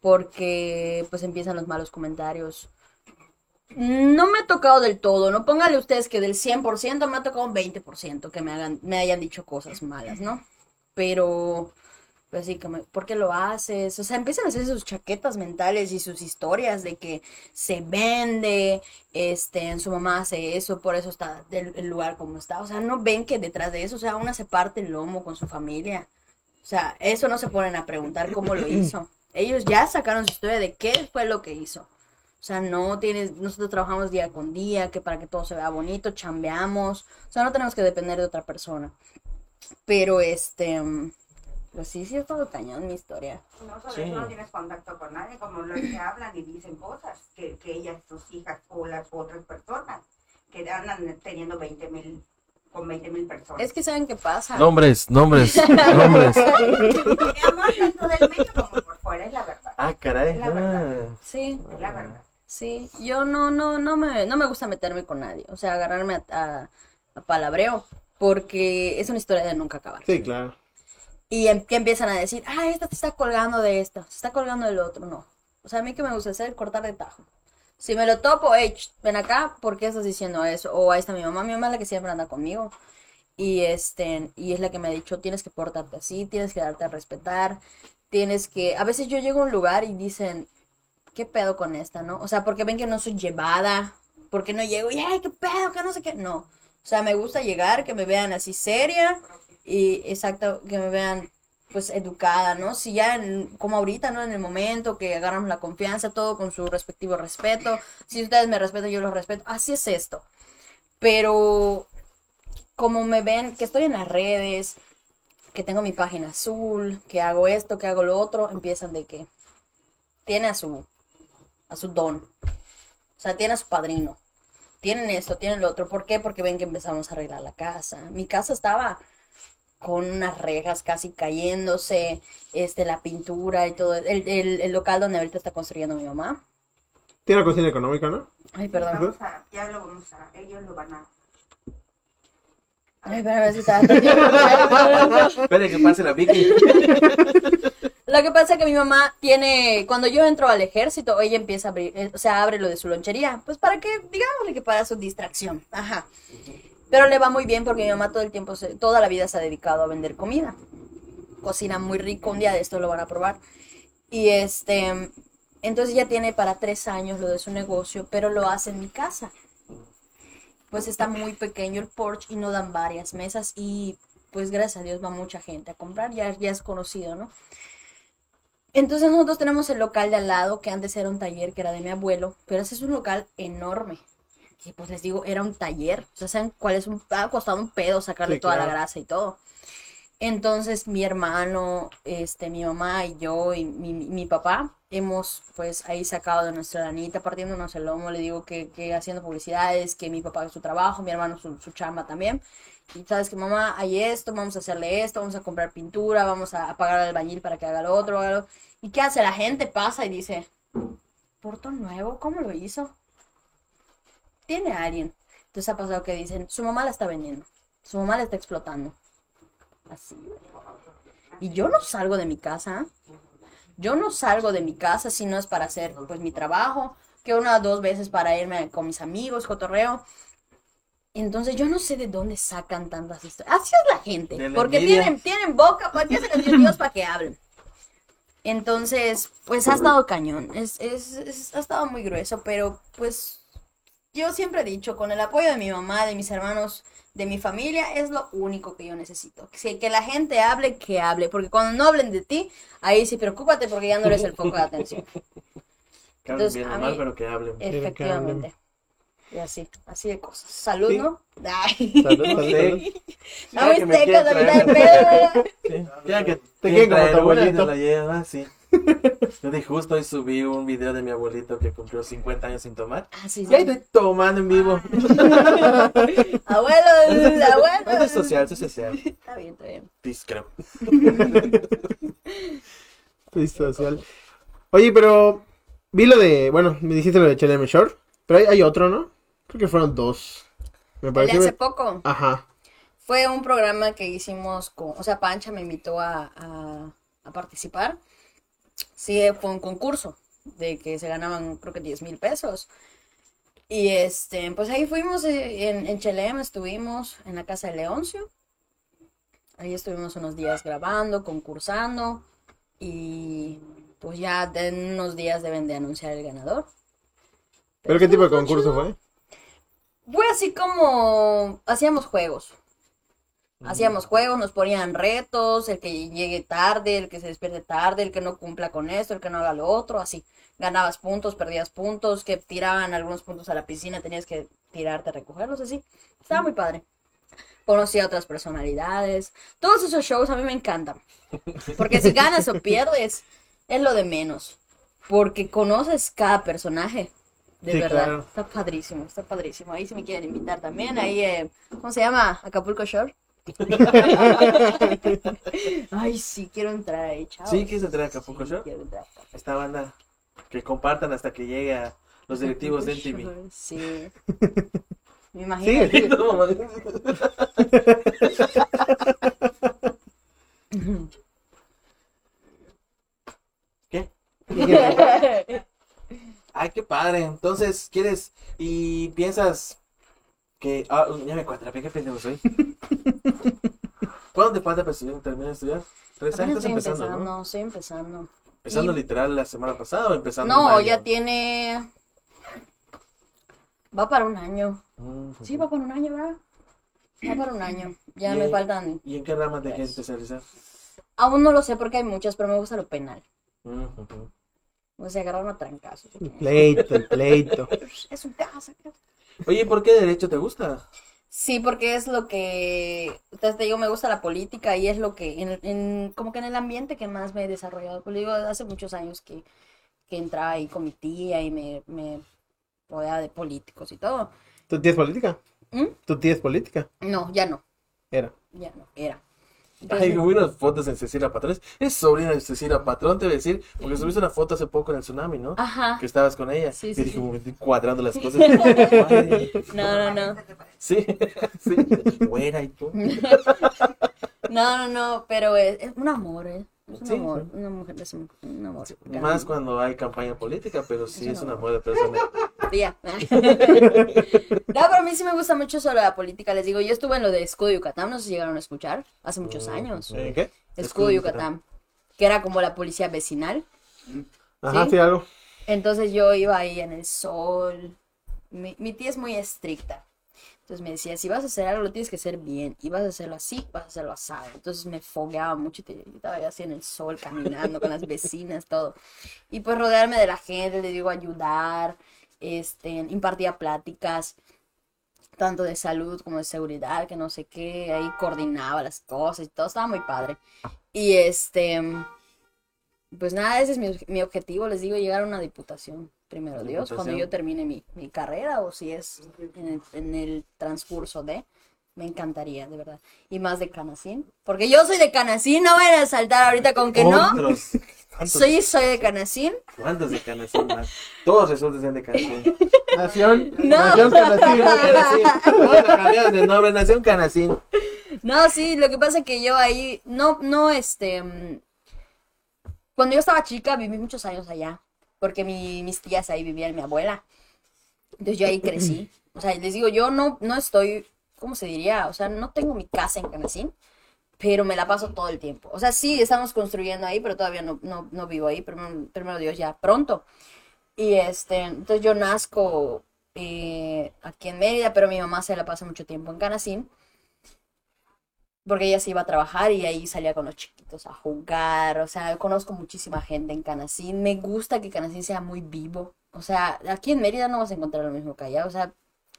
porque pues empiezan los malos comentarios. No me ha tocado del todo, no póngale ustedes que del 100% me ha tocado un 20% que me hagan me hayan dicho cosas malas, ¿no? Pero pues sí, me- ¿por qué lo haces? O sea, empiezan a hacer sus chaquetas mentales y sus historias de que se vende, este, en su mamá hace eso, por eso está del el lugar como está. O sea, no ven que detrás de eso, o sea, una se parte el lomo con su familia. O sea, eso no se ponen a preguntar cómo lo hizo. Ellos ya sacaron su historia de qué fue lo que hizo. O sea, no tienes, nosotros trabajamos día con día, que para que todo se vea bonito, chambeamos. O sea, no tenemos que depender de otra persona. Pero este, pues sí, sí es todo cañón mi historia. No solo Sí. eso, no tienes contacto con nadie, como los que hablan y dicen cosas, que, que ellas, sus hijas o las otras personas, que andan teniendo 20 mil, con 20 mil personas. Es que saben qué pasa. Nombres, nombres, (laughs) nombres. Digamos, tanto del medio como por fuera, es la verdad. Ah, caray. La verdad. Ah. Sí, Es la verdad. Sí. Yo no, no, no me, no me gusta meterme con nadie. O sea, agarrarme a, a- a palabreo. Porque es una historia de nunca acabar. Sí, claro. Y em- que empiezan a decir, ah, esta te está colgando de esta, se está colgando del otro. No. O sea, a mí que me gusta hacer cortar de tajo. Si me lo topo, hey, ven acá, ¿por qué estás diciendo eso? O ahí está mi mamá, mi mamá es la que siempre anda conmigo. Y este, y es la que me ha dicho, tienes que portarte así, tienes que darte a respetar, tienes que. A veces yo llego a un lugar y dicen, ¿qué pedo con esta, no? O sea, porque ven que no soy llevada, porque no llego y, ay, qué pedo, que no sé qué. No. O sea, me gusta llegar, que me vean así seria y exacto, que me vean pues educada, ¿no? Si ya como ahorita, ¿no? En el momento que agarramos la confianza, todo con su respectivo respeto. Si ustedes me respetan, yo los respeto. Así es esto. Pero como me ven, que estoy en las redes, que tengo mi página azul, que hago esto, que hago lo otro, empiezan de que tiene a su a su don. O sea, tiene a su padrino. Tienen esto, tienen lo otro. ¿Por qué? Porque ven que empezamos a arreglar la casa. Mi casa estaba con unas rejas casi cayéndose, este, la pintura y todo. El, el- el local donde ahorita está construyendo mi mamá. Tiene una cocina económica, ¿no? Ay, perdón. Vamos a, ya lo vamos a, ellos lo van a. Ay, pero a ver si está. (laughs) Espere que pase la Vicky. (laughs) Lo que pasa es que mi mamá tiene, cuando yo entro al ejército, ella empieza a abrir, eh, o sea, abre lo de su lonchería, pues para que, digámosle que para su distracción, ajá. Pero le va muy bien porque mi mamá todo el tiempo, toda la vida se ha dedicado a vender comida. Cocina muy rico, un día de esto lo van a probar. Y este, entonces ella tiene para tres años lo de su negocio, pero lo hace en mi casa. Pues está muy pequeño el porch y no dan varias mesas y pues gracias a Dios va mucha gente a comprar, ya, ya es conocido, ¿no? Entonces nosotros tenemos el local de al lado, que antes era un taller que era de mi abuelo, pero ese es un local enorme. Y pues les digo, era un taller. O sea, ¿saben cuál es un... Ha costado un pedo sacarle Sí, toda la grasa y todo. Entonces mi hermano, este, mi mamá y yo y mi, mi- mi papá hemos pues ahí sacado de nuestra lanita, partiéndonos el lomo, le digo que, que haciendo publicidades, que mi papá su trabajo, mi hermano su, su chamba también. Y sabes que mamá, hay esto, vamos a hacerle esto, vamos a comprar pintura, vamos a, pagar al albañil para que haga lo otro, haga ¿Y qué hace? La gente pasa y dice, ¿Portón nuevo? ¿Cómo lo hizo? Tiene a alguien. Entonces ha pasado que dicen, su mamá la está vendiendo, su mamá la está explotando. Así. Y yo no salgo de mi casa. Yo no salgo de mi casa si no es para hacer pues mi trabajo, que una o dos veces para irme con mis amigos, cotorreo. Entonces yo no sé de dónde sacan tantas historias. Así es la gente. De porque tienen, tienen boca, ¿para qué hacen los Dios para que hablen? Entonces, pues ha estado cañón. Es, es, es- ha estado muy grueso, pero pues yo siempre he dicho, con el apoyo de mi mamá, de mis hermanos, de mi familia, es lo único que yo necesito. Que, que la gente hable, que hable. Porque cuando no hablen de ti, ahí sí, preocúpate porque ya no eres el foco de atención. Que Entonces, bien a mal, mí- pero que hablen. Efectivamente. Y así, así de cosas. Salud, Sí. ¿no? Ay. Salud, (laughs) No salud, sé. salud. Está muy que me seca quieren la pedo. Sí, ya que Te quieren como tu abuelito. la lleva, sí. Yo de justo hoy subí un video de mi abuelito que cumplió 50 años sin tomar. Ah, sí, Y ahí sí. estoy tomando en vivo. Abuelo, No abuelo. es social, es social. Está bien, está bien. Discrepo. (laughs) Sí, social. Oye, pero vi lo de, bueno, me dijiste lo de Chelem Shore, pero hay, hay otro, ¿no? Creo que fueron dos. Me pareció. hace poco. Ajá. Fue un programa que hicimos con, o sea, Pancha me invitó a, a- a participar. Sí, fue un concurso de que se ganaban, creo que 10 mil pesos. Y este, pues ahí fuimos eh, en, en Chelem, estuvimos en la casa de Leoncio. Ahí estuvimos unos días grabando, concursando. Y pues ya en unos días deben de anunciar el ganador. ¿Pero qué tipo de concurso fue? Fue así como hacíamos juegos. Hacíamos juegos, nos ponían retos, el que llegue tarde, el que se despierte tarde, el que no cumpla con esto, el que no haga lo otro, así. Ganabas puntos, perdías puntos, que tiraban algunos puntos a la piscina, tenías que tirarte a recogerlos, así. Estaba muy padre. Conocí a otras personalidades. Todos esos shows a mí me encantan. Porque si ganas o (laughs) pierdes, es lo de menos. Porque conoces cada personaje. De Sí, verdad. claro. Está padrísimo, está padrísimo. Ahí si me quieren invitar también. Ahí, eh, ¿cómo se llama? Acapulco Shore. (laughs) Ay, sí, quiero entrar ahí, chavos. ¿Sí quieres entrar a Acapulco Sí, Shore? quiero entrar. Esta banda que compartan hasta que llegue a los directivos del TV. Sí. (laughs) Me imagino. Sí, (laughs) ¿Qué? Ay, qué padre. Entonces, ¿quieres y piensas que... Ah, ya me cuatrapé, qué pendejo soy. (laughs) ¿Cuándo te falta para estudiar, terminar de estudiar? ¿Tres años? Estoy Estás empezando, empezando, ¿no? estoy empezando. ¿Empezando Y- literal la semana pasada o empezando No, año? ya tiene. Va para un año. Mm, Sí, va para un año, ¿verdad? Va para un año. Ya me ahí- faltan. ¿Y en qué rama te quieres especializar? Aún no lo sé porque hay muchas, pero me gusta lo penal. Mm, ujú. O sea, agarrar a trancazos. El pleito, el pleito. (laughs) Es su casa. Oye, ¿por qué derecho te gusta? Sí, porque es lo que, entonces te digo, me gusta la política y es lo que, en, en- como que en el ambiente que más me he desarrollado. Pues digo, hace muchos años que, que entraba ahí con mi tía y me, me rodeaba de políticos y todo. ¿Tu tía es política? ¿Mm? ¿Tu tía es política? No, ya no, Era. ya no, era. Ay, vi unas fotos en Cecilia Patrón. Es sobrina de Cecilia Patrón, te voy a decir. Porque subiste una foto hace poco en el tsunami, ¿no? Ajá. Que estabas con ella. Sí, y sí, dije, como cuadrando las (laughs) cosas. (laughs) No, no, no. sí, (laughs) sí. Güera y todo. No, no, no, pero es, es un amor, ¿eh? Es un Sí, amor. Una mujer es un, un amor. Más cuando hay campaña política, pero sí Es es un amor de persona. (laughs) Tía. (laughs) no, pero a mí sí me gusta mucho sobre la política. Les digo, yo estuve en lo de Escudo Yucatán, no sé si llegaron a escuchar, hace muchos años. ¿Eh, ¿Qué? Escudo Yucatán, que era como la policía vecinal. Ajá, ¿Sí? sí, algo. Entonces yo iba ahí en el sol. Mi, mi tía es muy estricta. Entonces me decía, si vas a hacer algo, lo tienes que hacer bien. Y vas a hacerlo así, vas a hacerlo asado. Entonces me fogueaba mucho y te- y estaba yo así en el sol, caminando con las vecinas, todo. Y pues rodearme de la gente, le digo, ayudar. Este, impartía pláticas, tanto de salud como de seguridad, que no sé qué. Ahí coordinaba las cosas y todo. Estaba muy padre. Y este... Pues nada, ese es mi, mi objetivo, les digo, llegar a una diputación, primero Dios, cuando yo termine mi, mi carrera o si es en el, en el transcurso de, me encantaría, de verdad. Y más de Canacín, porque yo soy de Canacín, no vayan a saltar ahorita con que no. Otros. ¿Cuántos, Soy, soy de Canacín. ¿Cuántos de Canacín más? Todos resultan de Canacín. Nación, No. Nación Canacín. Canacín. De nombre, Nación Canacín. No, sí, lo que pasa es que yo ahí, no, no, este, mm, cuando yo estaba chica viví muchos años allá, porque mi- mis tías ahí vivían, mi abuela. Entonces yo ahí crecí. O sea, les digo, yo no, no estoy, ¿cómo se diría? O sea, no tengo mi casa en Canacín, pero me la paso todo el tiempo. O sea, sí, estamos construyendo ahí, pero todavía no, no, no vivo ahí, primero, primero Dios ya pronto. Y este, entonces yo nazco eh, aquí en Mérida, pero mi mamá se la pasa mucho tiempo en Canacín porque ella se iba a trabajar y ahí salía con los chiquitos a jugar, o sea, conozco muchísima gente en Canacín, me gusta que Canacín sea muy vivo, o sea, aquí en Mérida no vas a encontrar lo mismo que allá, o sea,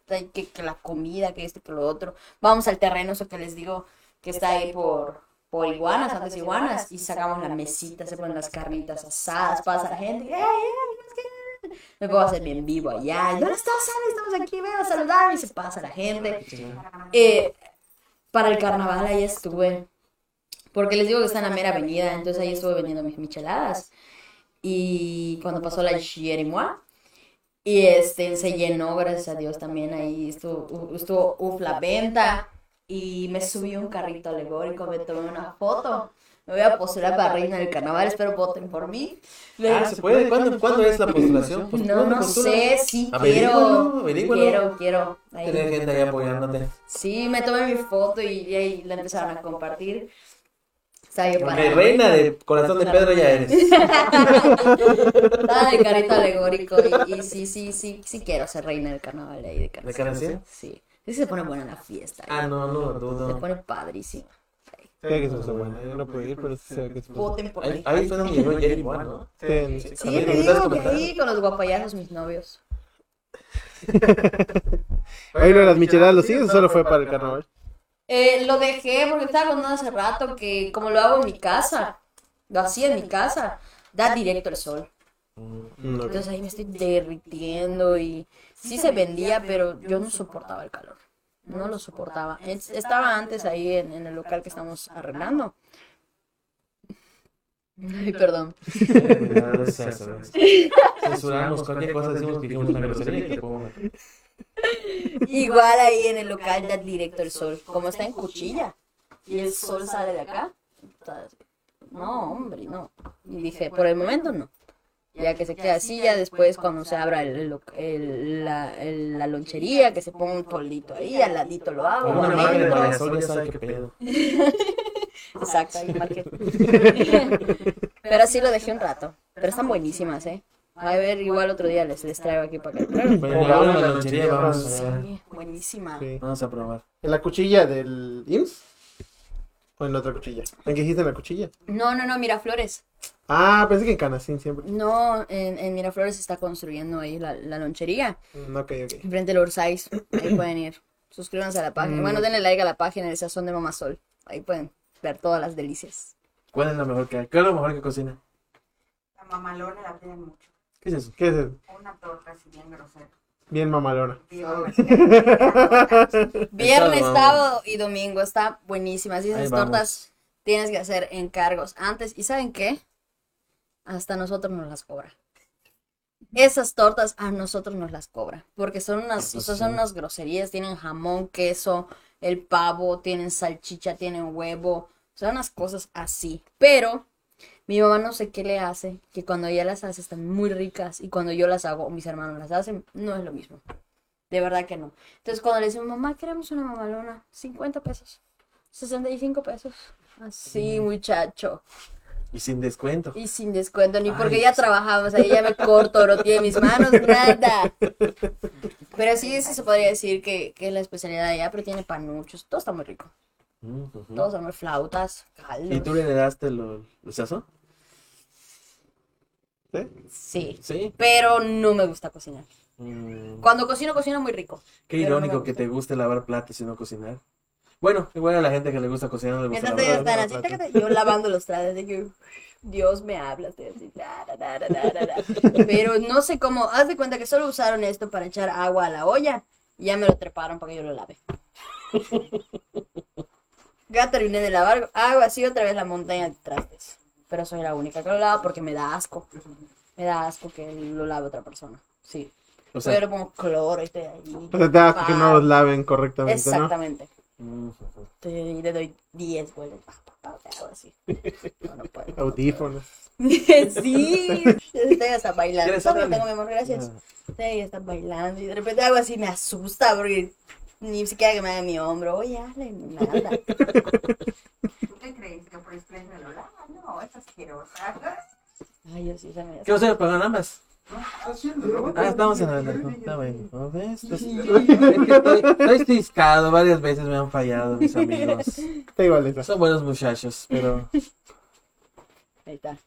hay que, que la comida, que esto, que lo otro, vamos al terreno, eso que les digo, que está ahí por, por iguanas, antes iguanas, y sacamos la mesita, se ponen las carnitas asadas, pasa la gente, ¡Ey, ey, es que-". me puedo hacer bien vivo allá, ¿dónde estás? Estamos aquí, ven a (laughs) saludar, y se pasa la gente. Eh, para el carnaval ahí estuve. Porque les digo que está en la mera avenida, entonces ahí estuve vendiendo mis micheladas. Y cuando pasó la Chierimois, y este se llenó, gracias a Dios también ahí estuvo, estuvo uf, la venta. Y me subí un carrito alegórico, me tomé una foto. Me voy a postular para reina del carnaval, espero voten por mí. Ah, ¿se puede? ¿Cuándo, ¿cuándo es la postulación? No, ¿cuándo no sé, sí quiero, averígualo. quiero, quiero. ahí. Tener gente ahí apoyándote. Sí, me tomé mi foto y, y ahí la empezaron a compartir. Porque reina de corazón de Pedro ya eres. (laughs) Estaba de carrito alegórico y, y sí, sí, sí, sí quiero ser reina del carnaval ahí de Canacín. ¿De Canacín? Sí. Sí se pone buena la fiesta. Ah, no, no, Se dudo. pone padrísimo. Se ve que eso está bueno. Yo no puedo ir, pero sí se ve que es bueno. Voten por Ahí, mí. ahí fue donde llegó Jerry Moore, ¿no? Sí, Sí, también te digo que ahí con los guapayazos mis novios. (laughs) Oye, lo de las micheladas, ¿lo sigues o solo fue para el carnaval? Eh, lo dejé porque estaba contando hace rato que como lo hago en mi casa, lo hacía en mi casa, da directo el sol. Mm. Entonces ahí me estoy derritiendo y sí se vendía, pero yo no soportaba el calor. No lo soportaba. Es- Estaba antes ahí en, en el local que estamos arreglando. Ay, perdón. Censuramos cualquier cosa, decimos que una grosería que. Igual ahí en el local da directo el sol. Como está en cuchilla y el sol sale de acá. No, hombre, no. Y dije, por el momento no. Ya que se queda así, ya después cuando se abra el, el- la, el- la lonchería, que se ponga un toldito ahí, al ladito lo hago. Una lo madre de meto. Marisol ya sabe qué pedo. Exacto, ahí marqué. (laughs) Pero sí lo dejé un rato. Pero están buenísimas, ¿eh? A ver, igual otro día les, les traigo aquí para que prueben. Bueno, ahora en la lonchería vamos a, Sí, buenísima. Sí. vamos a probar. ¿En la cuchilla del IMSS? ¿O en la otra cuchilla? ¿En qué dijiste en la cuchilla? No, no, no, Miraflores. Ah, pensé que en Canacín siempre. No, en, en Miraflores se está construyendo ahí la, la lonchería. Mm, ok, ok. Enfrente del Orsais. Ahí (clears throat) pueden ir. Suscríbanse a la página. Bueno, denle like a la página de Sazón de Mamá Sol. Ahí pueden ver todas las delicias. ¿Cuál es la mejor que hay? ¿Cuál es lo mejor que cocina? La mamalona la piden mucho. ¿Qué es eso? ¿Qué es eso? Una torta así bien grosera. Bien mamalona. (laughs) Viernes, sábado y domingo. Está buenísima. Así Ahí esas tortas tienes que hacer encargos antes. ¿Y saben qué? Hasta nosotros nos las cobra. Esas tortas a nosotros nos las cobra. Porque son unas, o sea, son unas groserías. Tienen jamón, queso, el pavo, tienen salchicha, tienen huevo. Son unas cosas así. Pero mi mamá no sé qué le hace, que cuando ella las hace están muy ricas y cuando yo las hago o mis hermanos las hacen, no es lo mismo. De verdad que no. Entonces cuando le decimos, mamá, queremos una mamalona, 50 pesos, 65 pesos. Así, muchacho. Y sin descuento. Y sin descuento, ni porque Ay, ya sí. trabajamos, ahí ya me corto, no tiene mis manos, (laughs) nada. Pero sí, sí se podría decir que, que es la especialidad de allá, pero tiene panuchos, todo está muy rico. Mm, ujú. Todos son muy flautas, ¿Y tú caldos. le heredaste lo, el sazón? ¿Sí? Sí, Sí. pero no me gusta cocinar. Mm, Cuando cocino, cocino muy rico. Qué no irónico que te guste lavar platos y no cocinar. Bueno, igual a la gente que le gusta cocinar no le gusta ellos lavar están así, (laughs) yo lavando los trastes, de que Dios me habla, así, (laughs) pero no sé cómo, haz de cuenta que solo usaron esto para echar agua a la olla y ya me lo treparon para que yo lo lave. Ya terminé de lavar, hago así otra vez la montaña de trastes, pero soy la única que lo lava porque me da asco, me da asco que lo lave otra persona, sí. O sea, yo le pongo cloro y estoy ahí. O sea, te da asco que no los laven correctamente, ¿no? Mm, Te- le doy 10 vueltas. Así. (laughs) No, no puedo. Audífonos. (laughs) sí. Estoy hasta bailando. ¿Quieres Todo lo otra? tengo, mi amor, gracias. Ah. Estoy hasta bailando y de repente algo así me asusta porque ni siquiera que me haga mi hombro. Oye, hazle nada. ¿Tú qué crees? ¿Que por eso me lo lava? No, es asquerosa. Ay, yo sí se me ¿Qué vas a hacer? ¿Pagan ambas? Haciendo, Ah, estamos en el Está bien. ¿no ves? Es que estoy, estoy ciscado, varias veces me han fallado mis amigos. Está igual. Son buenos muchachos, pero... Ahí está.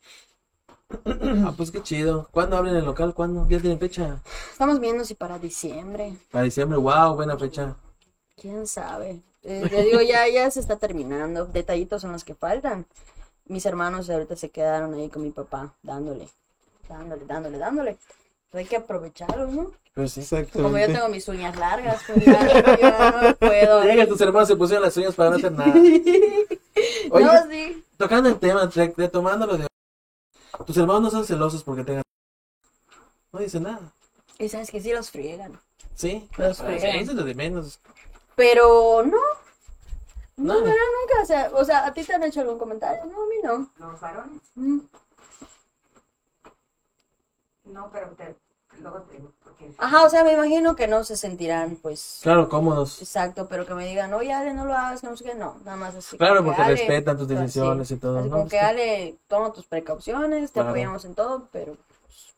Ah, pues qué chido. ¿Cuándo abren el local? ¿Cuándo? ¿Ya tienen fecha? Estamos viendo si para diciembre. Para diciembre, wow, buena fecha. ¿Quién sabe? Eh, te digo, ya, ya se está terminando. Detallitos son los que faltan. Mis hermanos ahorita se quedaron ahí con mi papá, dándole, dándole, dándole, dándole. Pues hay que aprovecharlo, ¿no? Pero sí. Como yo tengo mis uñas largas, pues ya, yo no puedo. (laughs) Llega, tus hermanos se pusieron las uñas para no hacer nada. (laughs) Oye, No, sí. tocando el tema, re- retomando lo de... Tus hermanos no son celosos porque tengan... No dicen nada. Y sabes que sí los friegan. Sí, Los Pero fregan. eso es lo de menos. Pero no. No, No. no, nunca. O sea, o sea, ¿a ti te han hecho algún comentario? No, a mí no. Los varones. Mm. No, pero te, luego te digo, porque Ajá, o sea, me imagino que no se sentirán, pues. Claro, cómodos. Exacto, pero que me digan, oye, Ale, no lo hagas, que no sé qué, no, nada más así. Claro, porque Ale, respetan tus pues, decisiones y todo, Así ¿no? como que, que- Ale, toma tus precauciones, te Claro. apoyamos en todo, pero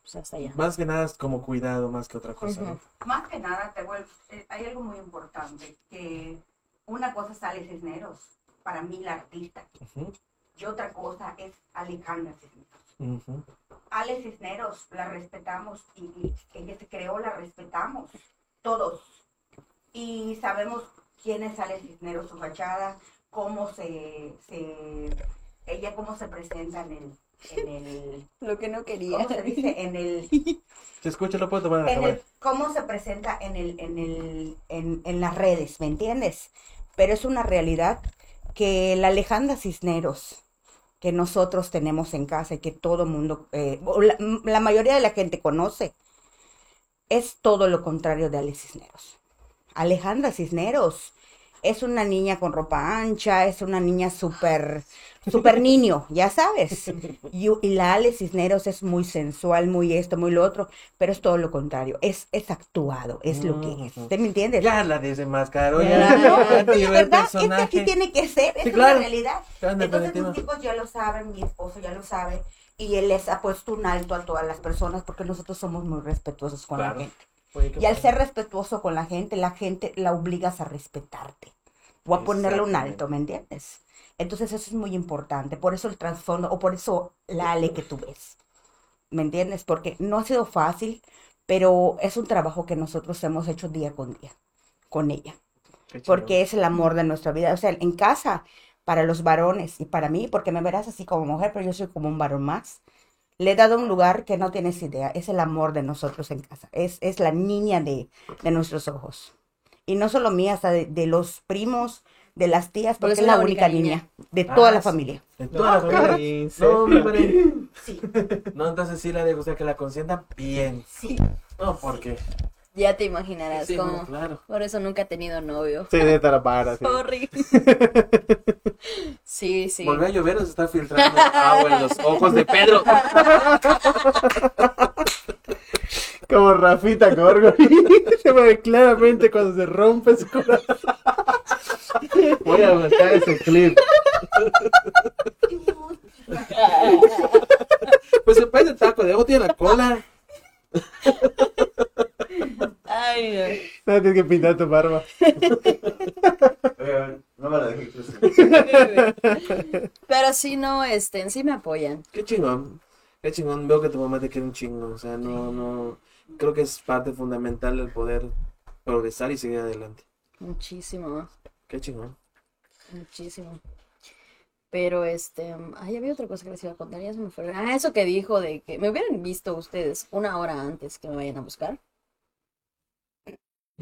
pues hasta allá. Más que nada es como cuidado, más que otra cosa. ¿no? Más que nada te vuelvo, eh, hay algo muy importante, que una cosa es Ale Cisneros, para mí la artista, y otra cosa es Alejandra Cisneros. Ale Cisneros, la respetamos y, y ella se creó, la respetamos, todos. Y sabemos quién es Ale Cisneros, su fachada, cómo se, se ella cómo se presenta en el, en el, (laughs) Lo que no quería. ¿cómo se dice? En el, (laughs) Se escucha, lo puedo tomar en la en cámara. el- cómo se presenta en el, en el, en, en las redes, ¿me entiendes? Pero es una realidad que la Alejandra Cisneros que nosotros tenemos en casa y que todo mundo, eh, la mayoría de la gente conoce, es todo lo contrario de Ale Cisneros. Alejandra Cisneros es una niña con ropa ancha, es una niña súper, súper niño, ya sabes. Y, y la Ale Cisneros es muy sensual, muy esto, muy lo otro, pero es todo lo contrario, es, es actuado, es lo que es. ¿Te me entiendes? Ya la desenmascaró, Ya. No, activó la verdad tiene que ser, es Sí, una realidad. Entonces mis hijos ya lo saben, mi esposo ya lo sabe, y él les ha puesto un alto a todas las personas porque nosotros somos muy respetuosos con Claro. la gente. Oye, qué Y al ser respetuoso con la gente, la gente la obligas a respetarte o a ponerle un alto, ¿me entiendes? Entonces eso es muy importante, por eso el trasfondo, o por eso la Ale que tú ves, ¿me entiendes? Porque no ha sido fácil, pero es un trabajo que nosotros hemos hecho día con día con ella porque es el amor de nuestra vida. O sea, en casa, para los varones y para mí, porque me verás así como mujer, pero yo soy como un varón más. Le he dado un lugar que no tienes idea. Es el amor de nosotros en casa. Es, es la niña de, de nuestros ojos. Y no solo mía, hasta de, de los primos, de las tías, Porque es la la única única niña niña. de Ah, toda la sí. familia. En toda la familia. No, hombre. Sí. (laughs) No, entonces sí le ha de gustar que la consientan bien. Sí. No, porque. Ya te imaginarás Sí, cómo. no, claro. Por eso nunca he tenido novio. Sí, de tarapara, sí. Sorry. (laughs) sí, sí. Volvió a llover o se está filtrando agua en los ojos de Pedro. (laughs) Como Rafita Gorgo. (laughs) se ve claramente cuando se rompe su corazón. Voy a buscar ese clip. Pues se parece taco, de tiene la cola. Ay, No, tienes que pintar tu barba. No me la no. Pero sí, no, este, en sí me apoyan. Qué chingón. Qué chingón. Veo que tu mamá te quiere un chingo. O sea, no, no. Creo que es parte fundamental el poder progresar y seguir adelante. Muchísimo, Qué chingón. muchísimo. Pero este, ay, había otra cosa que les iba a contar, ya se me fue. Ah, eso que dijo de que me hubieran visto ustedes una hora antes que me vayan a buscar.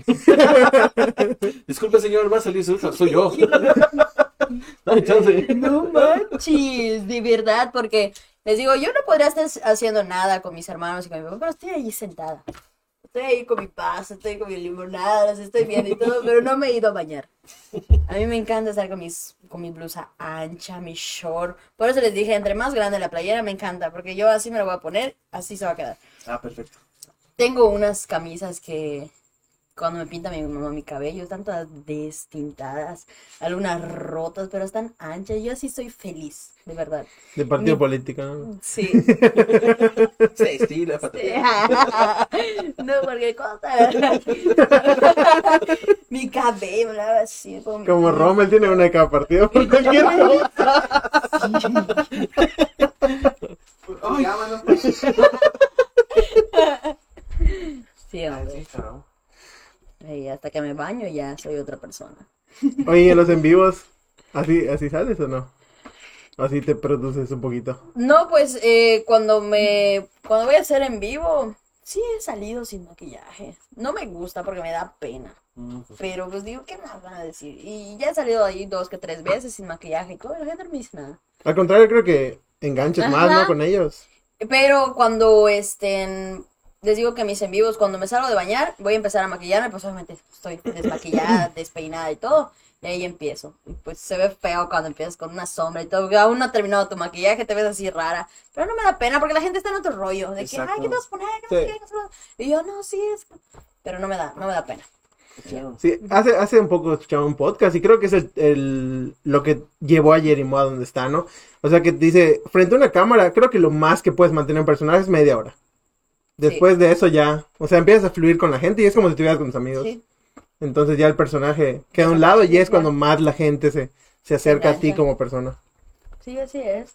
(laughs) Disculpe, señor, va a salir su hija. Soy yo. (laughs) No manches, de verdad, porque les digo, yo no podría estar haciendo nada con mis hermanos y con mi papá, pero estoy allí sentada. Estoy ahí con mi paz, estoy con mi limonada, las estoy viendo y todo, pero no me he ido a bañar. A mí me encanta estar con mis con mi blusa ancha, mi short. Por eso les dije, entre más grande la playera me encanta, porque yo así me la voy a poner, así se va a quedar. Ah, perfecto. Tengo unas camisas que cuando me pinta mi mamá mi cabello, están todas destintadas, algunas rotas, pero están anchas. Yo así soy feliz, de verdad. De partido Mi- político, ¿no? Sí. (laughs) Se estila, (laughs) no, porque cosa. (laughs) mi cabello, ¿verdad? así. Como, Como Rommel tiene una de cada partido por cualquier cosa. Llámanos. Sí, hombre. Y hasta que me baño ya soy otra persona. Oye, en los en vivos, ¿así, ¿así sales o no? ¿O así te produces un poquito? No, pues eh, cuando me cuando voy a hacer en vivo, sí he salido sin maquillaje. No me gusta porque me da pena. Pero pues digo, ¿qué más van a decir? Y ya he salido ahí dos que tres veces sin maquillaje y todo, la gente no me dice nada. Al contrario, creo que enganchas más. ¿no? Con ellos. Pero cuando estén, les digo que mis en vivos, cuando me salgo de bañar, voy a empezar a maquillarme, pues obviamente estoy desmaquillada, (coughs) despeinada y todo. Y ahí empiezo. Y pues se ve feo cuando empiezas con una sombra y todo. porque Aún no ha terminado tu maquillaje, te ves así rara. Pero no me da pena porque la gente está en otro rollo. De que, Exacto. ay, ¿qué te vas a poner? ¿Qué Sí. qué? ¿Qué no sé qué". Y yo, no, sí, es. Pero no me da, no me da pena. Sí, hace, hace un poco escuchaba un podcast y creo que es el, el- lo que llevó a Jerimo a donde está, ¿no? O sea que dice, frente a una cámara, creo que lo más que puedes mantener un personaje es media hora. Después de eso ya, o sea, empiezas a fluir con la gente y es como si estuvieras con tus amigos. Sí. Entonces ya el personaje queda a un lado y es cuando más la gente se, se acerca a ti como persona. Sí, así es.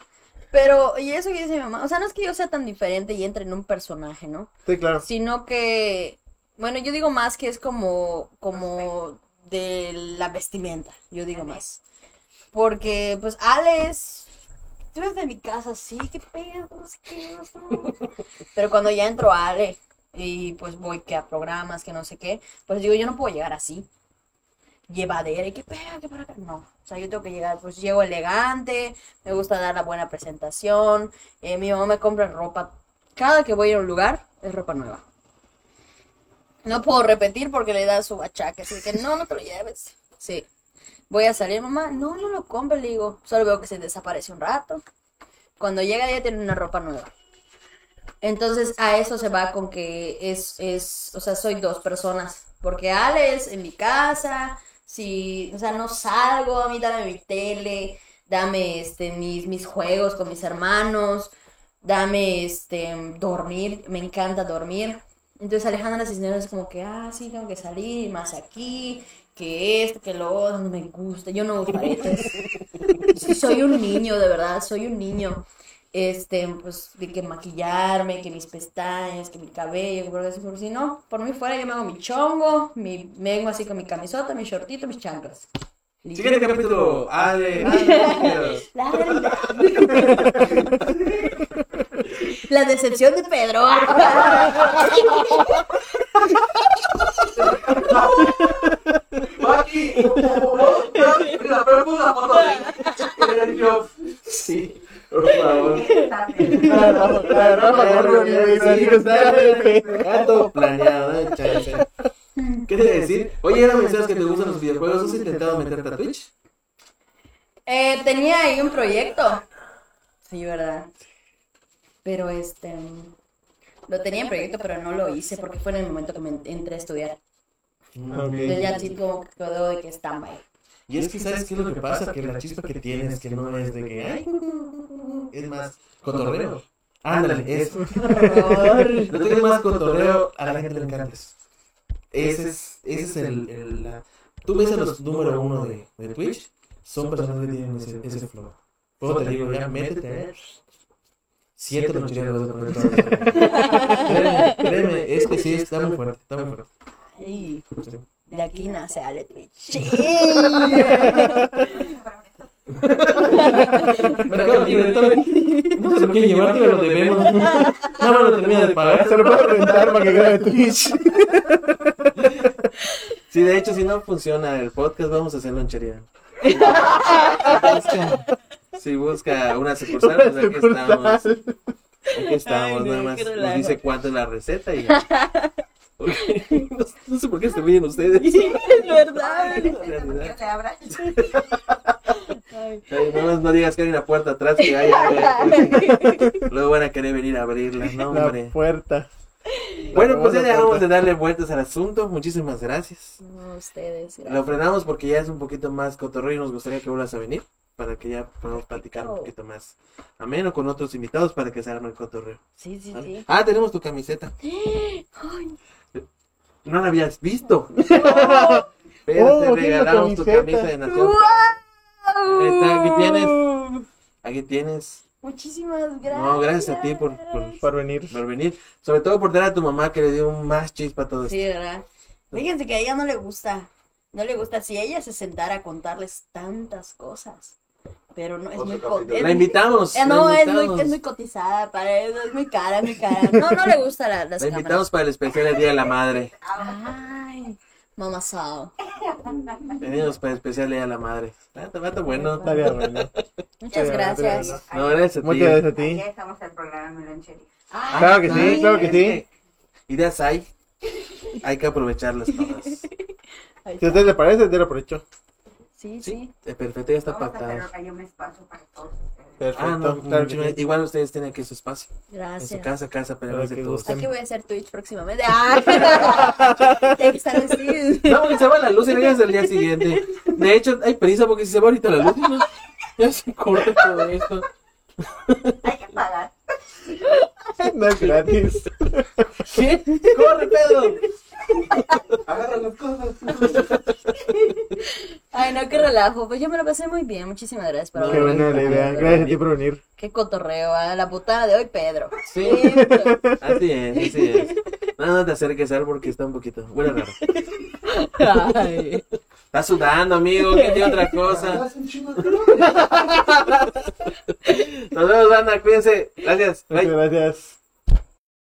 Pero, y eso que dice mi mamá, o sea, no es que yo sea tan diferente y entre en un personaje, ¿no? Sí, claro. sino que, bueno, yo digo más que es como, como de la vestimenta, yo digo más. Porque, pues, Alex, tú eres mi casa, sí, qué pedo, qué. (laughs) Pero cuando ya entro a Ale y pues voy que a programas, que no sé qué, pues digo, yo no puedo llegar así. Llevadera y qué pedo, qué para acá. No, o sea, yo tengo que llegar, pues llego elegante, me gusta dar la buena presentación. eh, mi mamá me compra ropa, cada que voy a un lugar, es ropa nueva. No puedo repetir porque le da su achaque, así que no, no te lo lleves. Sí. Voy a salir, mamá, no, no lo compres, le digo. Solo veo que se desaparece un rato. Cuando llega ya tiene una ropa nueva. Entonces a eso se va con que es, es, o sea, soy dos personas. Porque Ale es en mi casa, si, o sea, no salgo, a mí dame mi tele, dame este, mis, mis juegos con mis hermanos, dame este, dormir, me encanta dormir. Entonces Alejandra Cisneros es como que, ah, sí, tengo que salir, más aquí, que esto, que lo otro, no me gusta, yo no uso (laughs) aretes. Sí, soy un niño, de verdad, soy un niño. Este, pues, de que maquillarme, que mis pestañas, que mi cabello, que por así, por si no, por mí fuera yo me hago mi chongo, mi, me vengo así con mi camisota, mi shortito, mis chanclas. Siguiente capítulo. Ale. Ale. (laughs) La realidad. (laughs) La decepción de Pedro. Maki. Sí, por favor. Gato planeado, chance. ¿Qué te decir? Oye, ahora mencionas que te gustan los videojuegos. ¿Has intentado meterte a Twitch? Eh, tenía ahí un proyecto. Sí, ¿verdad? Pero este. Lo tenía en proyecto, pero no lo hice porque fue en el momento que me entré a estudiar. Entonces ya sí como que quedó de que está Y es que, ¿sabes qué es lo que pasa? Que la chispa que tienes, que no es de que, ay, es más cotorreo. Ándale, eso. No tienes más cotorreo, a la gente le encantas. Ese es, ese es el, el- la- Tú ves a los número uno de, de Twitch, son personas que tienen ese, ese flow. Luego te digo, ya métete, ¿eh? Siete noches vas a poner todas las- Créeme, créeme, es que sí, está muy fuerte, está muy fuerte. Ay, Sí. de aquí nace Ale Twitch. También. No sé por qué llevarte, pero lo debemos. Nada más lo termina de pagar. Se lo puedo rentar para que grabe Twitch. Sí, de hecho, si no funciona el podcast, vamos a Cherán. Busca- (laughs) Si busca una sucursal, pues aquí estamos. Aquí estamos, Ay, no, nada más. Nos dice cuánto es la receta y. (laughs) (laughs) No, no sé por qué se ríen ustedes. Es verdad. (laughs) Ay, nada más no digas que hay una puerta atrás que hay. Luego van a querer venir a abrirla, no, La hombre. puerta. Bueno, pues ya La dejamos de darle vueltas al asunto. Muchísimas gracias. No, ustedes. Lo frenamos porque ya es un poquito más cotorreo y nos gustaría que vuelvas a venir para que ya podamos platicar un poquito más ameno con otros invitados para que se arme el cotorreo. Sí, sí, ¿vale? sí. Ah, tenemos tu camiseta. (gasps) No la habías visto. (laughs) Pero Oh, te tiene regalamos tu camiseta. camisa de Nación. Está, aquí tienes. Aquí tienes. Muchísimas gracias. No, gracias a ti por, por, Por venir. por venir. Sobre todo por dar a tu mamá que le dio más chispa a todo esto. Sí, ¿verdad? Fíjense que a ella no le gusta. No le gusta si ella se sentara a contarles tantas cosas. Pero no es Otro muy co- capítulo. es La invitamos. Eh, la no, es muy, es muy cotizada para eso, es muy cara, muy cara. No, no le gusta la, las La cámaras. invitamos para el especial del Día de la Madre. Ay, mamasao. Venimos para el especial Día de la Madre. Ah, está, está bueno. Estaría bueno. Muchas gracias. No, gracias a ti. Muchas gracias a ti. Estamos el programa. Ah, Claro que sí, claro que sí. Ideas hay. Hay que aprovecharlas todas. Si a usted le parece, te lo aprovecho. Sí, Sí, sí. eh, perfecto, ya está Vamos pactado. hay un espacio para todos ustedes. Perfecto. Ah, no, claro que mucho- sí. igual ustedes tienen aquí su espacio. En su Gracias. casa, casa, pero Para de todos. gusten. Aquí voy a hacer Twitch próximamente. (laughs) ¡Ah! (laughs) Que estar así. No, porque se va la luz y regresas al día siguiente. De hecho, hay prisa porque si se va ahorita la luz, ¿no? ya se corta todo esto. Hay que pagar. (laughs) (laughs) No es gratis. ¿Qué? ¡Corre, Pedro! Agarra las cosas. Ay, no, qué relajo. Pues yo me lo pasé muy bien. Muchísimas gracias por Qué buena la idea. Gracias a ti por venir. Qué cotorreo, ¿ah? La putada de hoy, Pedro. Sí. Siempre. Así es, así es. No, no te acerques a él porque está un poquito. Huele raro. Ay. Está sudando, amigo. ¿Qué tiene otra cosa? Nos vemos, banda. Cuídense. Gracias. Bye. Gracias.